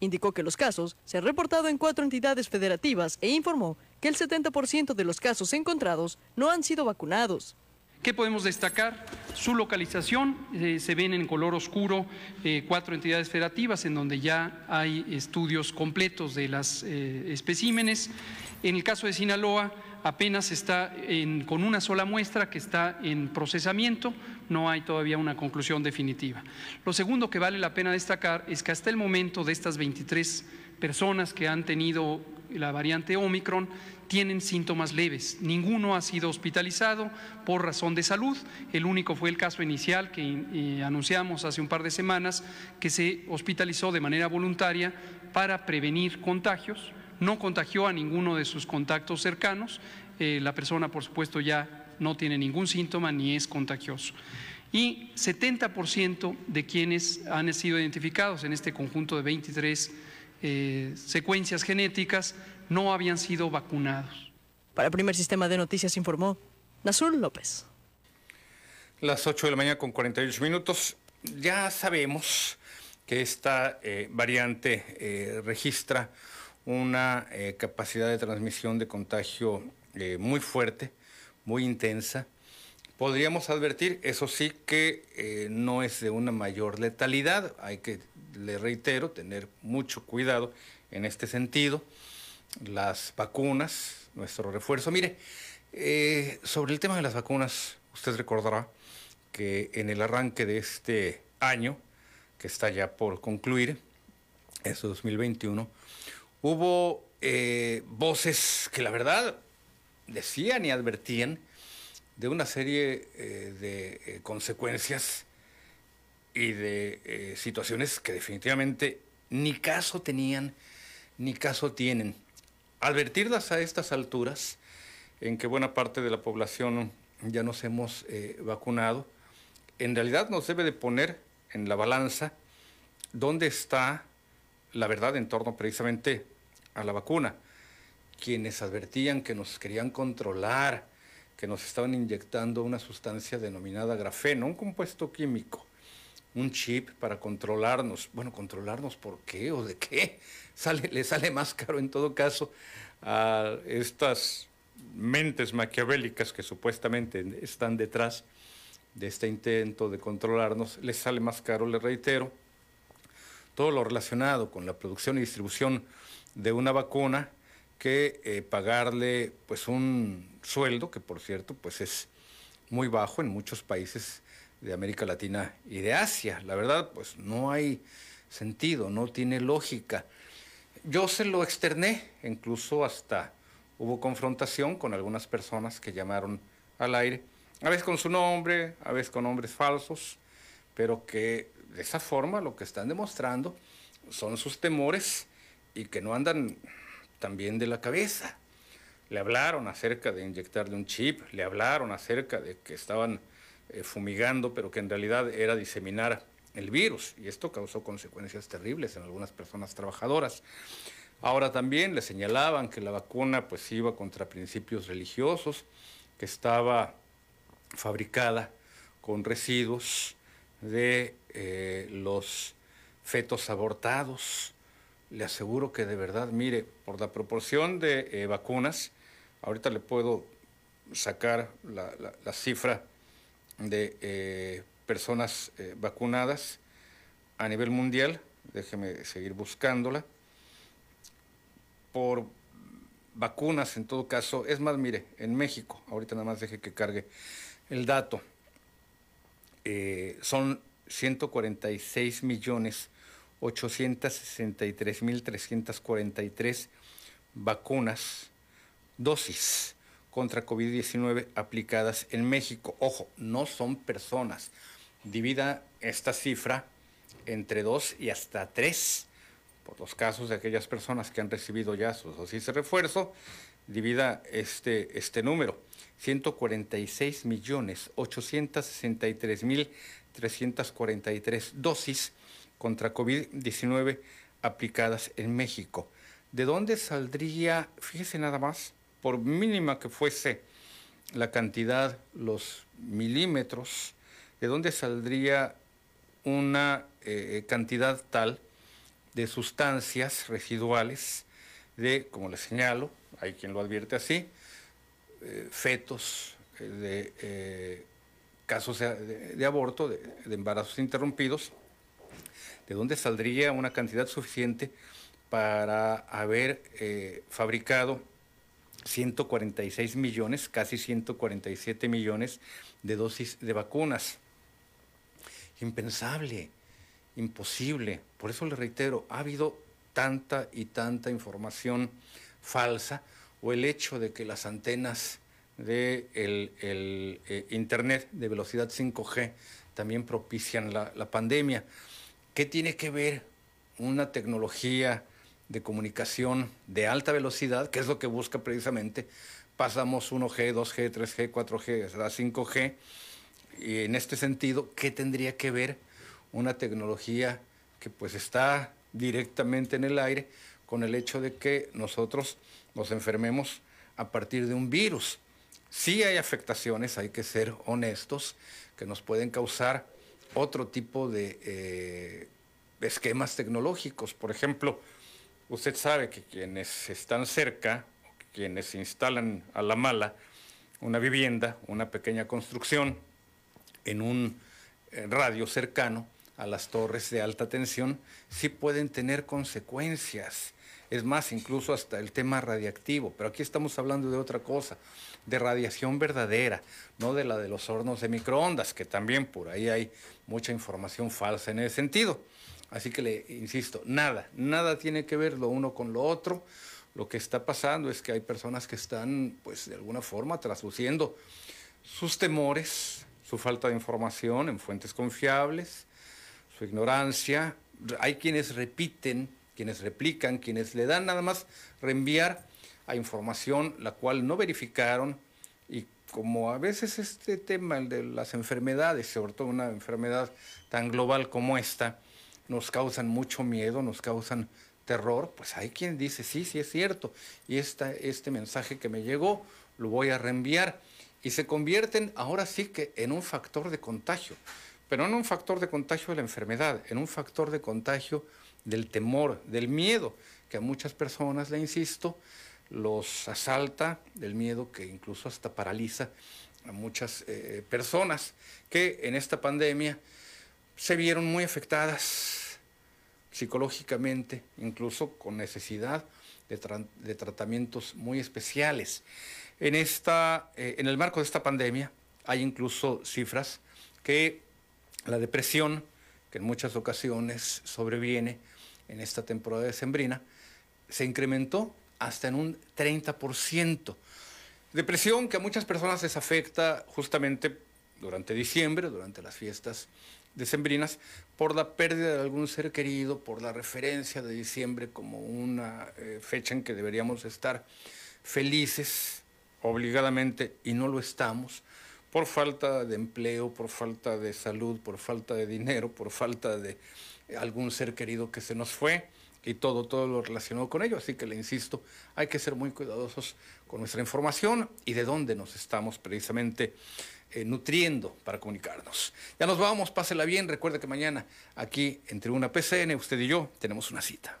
Indicó que los casos se han reportado en cuatro entidades federativas e informó que el 70% de los casos encontrados no han sido vacunados. ¿Qué podemos destacar? Su localización, eh, se ven en color oscuro eh, cuatro entidades federativas en donde ya hay estudios completos de las eh, especímenes. En el caso de Sinaloa, apenas está con una sola muestra que está en procesamiento, no hay todavía una conclusión definitiva. Lo segundo que vale la pena destacar es que hasta el momento de estas 23 personas que han tenido la variante Omicron, tienen síntomas leves. Ninguno ha sido hospitalizado por razón de salud. El único fue el caso inicial que eh, anunciamos hace un par de semanas, que se hospitalizó de manera voluntaria para prevenir contagios. No contagió a ninguno de sus contactos cercanos. Eh, la persona, por supuesto, ya no tiene ningún síntoma ni es contagioso. Y 70% de quienes han sido identificados en este conjunto de 23 eh, secuencias genéticas no habían sido vacunados. Para el primer sistema de noticias informó Nazul López. Las 8 de la mañana con 48 minutos. Ya sabemos que esta eh, variante eh, registra una capacidad de transmisión de contagio muy fuerte, muy intensa. Podríamos advertir, eso sí, que no es de una mayor letalidad. Hay que, le reitero, tener mucho cuidado en este sentido. Las vacunas, nuestro refuerzo. Mire, eh, sobre el tema de las vacunas, usted recordará que en el arranque de este año, que está ya por concluir, es 2021, hubo eh, voces que la verdad decían y advertían de una serie eh, de consecuencias y de situaciones que definitivamente ni caso tenían ni caso tienen. Advertirlas a estas alturas, en que buena parte de la población ya nos hemos eh, vacunado, en realidad nos debe de poner en la balanza dónde está la verdad en torno precisamente a la vacuna. Quienes advertían que nos querían controlar, que nos estaban inyectando una sustancia denominada grafeno, un compuesto químico, un chip para controlarnos. Bueno, controlarnos por qué o de qué. Sale, le sale más caro en todo caso a estas mentes maquiavélicas que supuestamente están detrás de este intento de controlarnos, les sale más caro, le reitero, todo lo relacionado con la producción y distribución de una vacuna que eh, pagarle pues un sueldo que por cierto pues es muy bajo en muchos países de América Latina y de Asia. La verdad pues no hay sentido, no tiene lógica. Yo se lo externé, incluso hasta hubo confrontación con algunas personas que llamaron al aire, a veces con su nombre, a veces con nombres falsos, pero que de esa forma lo que están demostrando son sus temores y que no andan tan bien de la cabeza. Le hablaron acerca de inyectarle un chip, le hablaron acerca de que estaban eh, fumigando, pero que en realidad era diseminar el virus y esto causó consecuencias terribles en algunas personas trabajadoras. Ahora también le señalaban que la vacuna pues iba contra principios religiosos, que estaba fabricada con residuos de eh, los fetos abortados. Le aseguro que de verdad, mire, por la proporción de eh, vacunas, ahorita le puedo sacar la, cifra de eh, personas eh, vacunadas a nivel mundial, déjeme seguir buscándola, por vacunas en todo caso, es más, mire, en México, ahorita nada más deje que cargue el dato, eh, son 146 millones 863 mil 343 vacunas, dosis contra COVID-19 aplicadas en México. Ojo, no son personas, divida esta cifra entre dos y hasta tres, por los casos de aquellas personas que han recibido ya su dosis de refuerzo, divida este, este número, 146 millones 863 mil 343 dosis contra COVID-19 aplicadas en México. ¿De dónde saldría, fíjese nada más, por mínima que fuese la cantidad, los milímetros de dónde saldría una eh, cantidad tal de sustancias residuales de, como les señalo, hay quien lo advierte así, eh, fetos eh, de casos de, aborto, de, embarazos interrumpidos, de dónde saldría una cantidad suficiente para haber fabricado 146 millones, casi 147 millones de dosis de vacunas impensable, imposible. Por eso le reitero, ha habido tanta y tanta información falsa o el hecho de que las antenas de el, eh, Internet de velocidad 5G también propician la, la pandemia. ¿Qué tiene que ver una tecnología de comunicación de alta velocidad, que es lo que busca precisamente? Pasamos 1G, 2G, 3G, 4G, 5G y en este sentido, ¿qué tendría que ver una tecnología que pues está directamente en el aire con el hecho de que nosotros nos enfermemos a partir de un virus. Sí hay afectaciones, hay que ser honestos, que nos pueden causar otro tipo de eh, esquemas tecnológicos. Por ejemplo, usted sabe que quienes están cerca, quienes instalan a la mala una vivienda, una pequeña construcción en un eh, radio cercano a las torres de alta tensión, sí pueden tener consecuencias. Es más, incluso hasta el tema radiactivo, pero aquí estamos hablando de otra cosa, de radiación verdadera, no de la de los hornos de microondas, que también por ahí hay mucha información falsa en ese sentido. Así que le insisto, nada, nada tiene que ver lo uno con lo otro. Lo que está pasando es que hay personas que están, pues, de alguna forma trasluciendo sus temores, su falta de información en fuentes confiables, su ignorancia. Hay quienes repiten quienes replican, quienes le dan nada más reenviar a información la cual no verificaron y como a veces este tema, el de las enfermedades, sobre todo una enfermedad tan global como esta, nos causan mucho miedo, nos causan terror, pues hay quien dice, sí, sí es cierto, y esta, este mensaje que me llegó lo voy a reenviar. Y se convierten ahora sí que en un factor de contagio, pero no un factor de contagio de la enfermedad, en un factor de contagio del temor, del miedo, que a muchas personas, le insisto, los asalta, del miedo que incluso hasta paraliza a muchas eh, personas que en esta pandemia se vieron muy afectadas psicológicamente, incluso con necesidad de, tratamientos muy especiales. En, esta, eh, en el marco de esta pandemia hay incluso cifras que la depresión, que en muchas ocasiones sobreviene, en esta temporada de sembrina, se incrementó hasta en un 30%. Depresión que a muchas personas les afecta justamente durante diciembre, durante las fiestas decembrinas, por la pérdida de algún ser querido, por la referencia de diciembre como una eh, fecha en que deberíamos estar felices obligadamente y no lo estamos, por falta de empleo, por falta de salud, por falta de dinero, por falta de algún ser querido que se nos fue y todo, todo lo relacionado con ello. Así que le insisto, hay que ser muy cuidadosos con nuestra información y de dónde nos estamos precisamente eh, nutriendo para comunicarnos. Ya nos vamos, pásela bien. Recuerde que mañana aquí en Tribuna PCN, usted y yo tenemos una cita.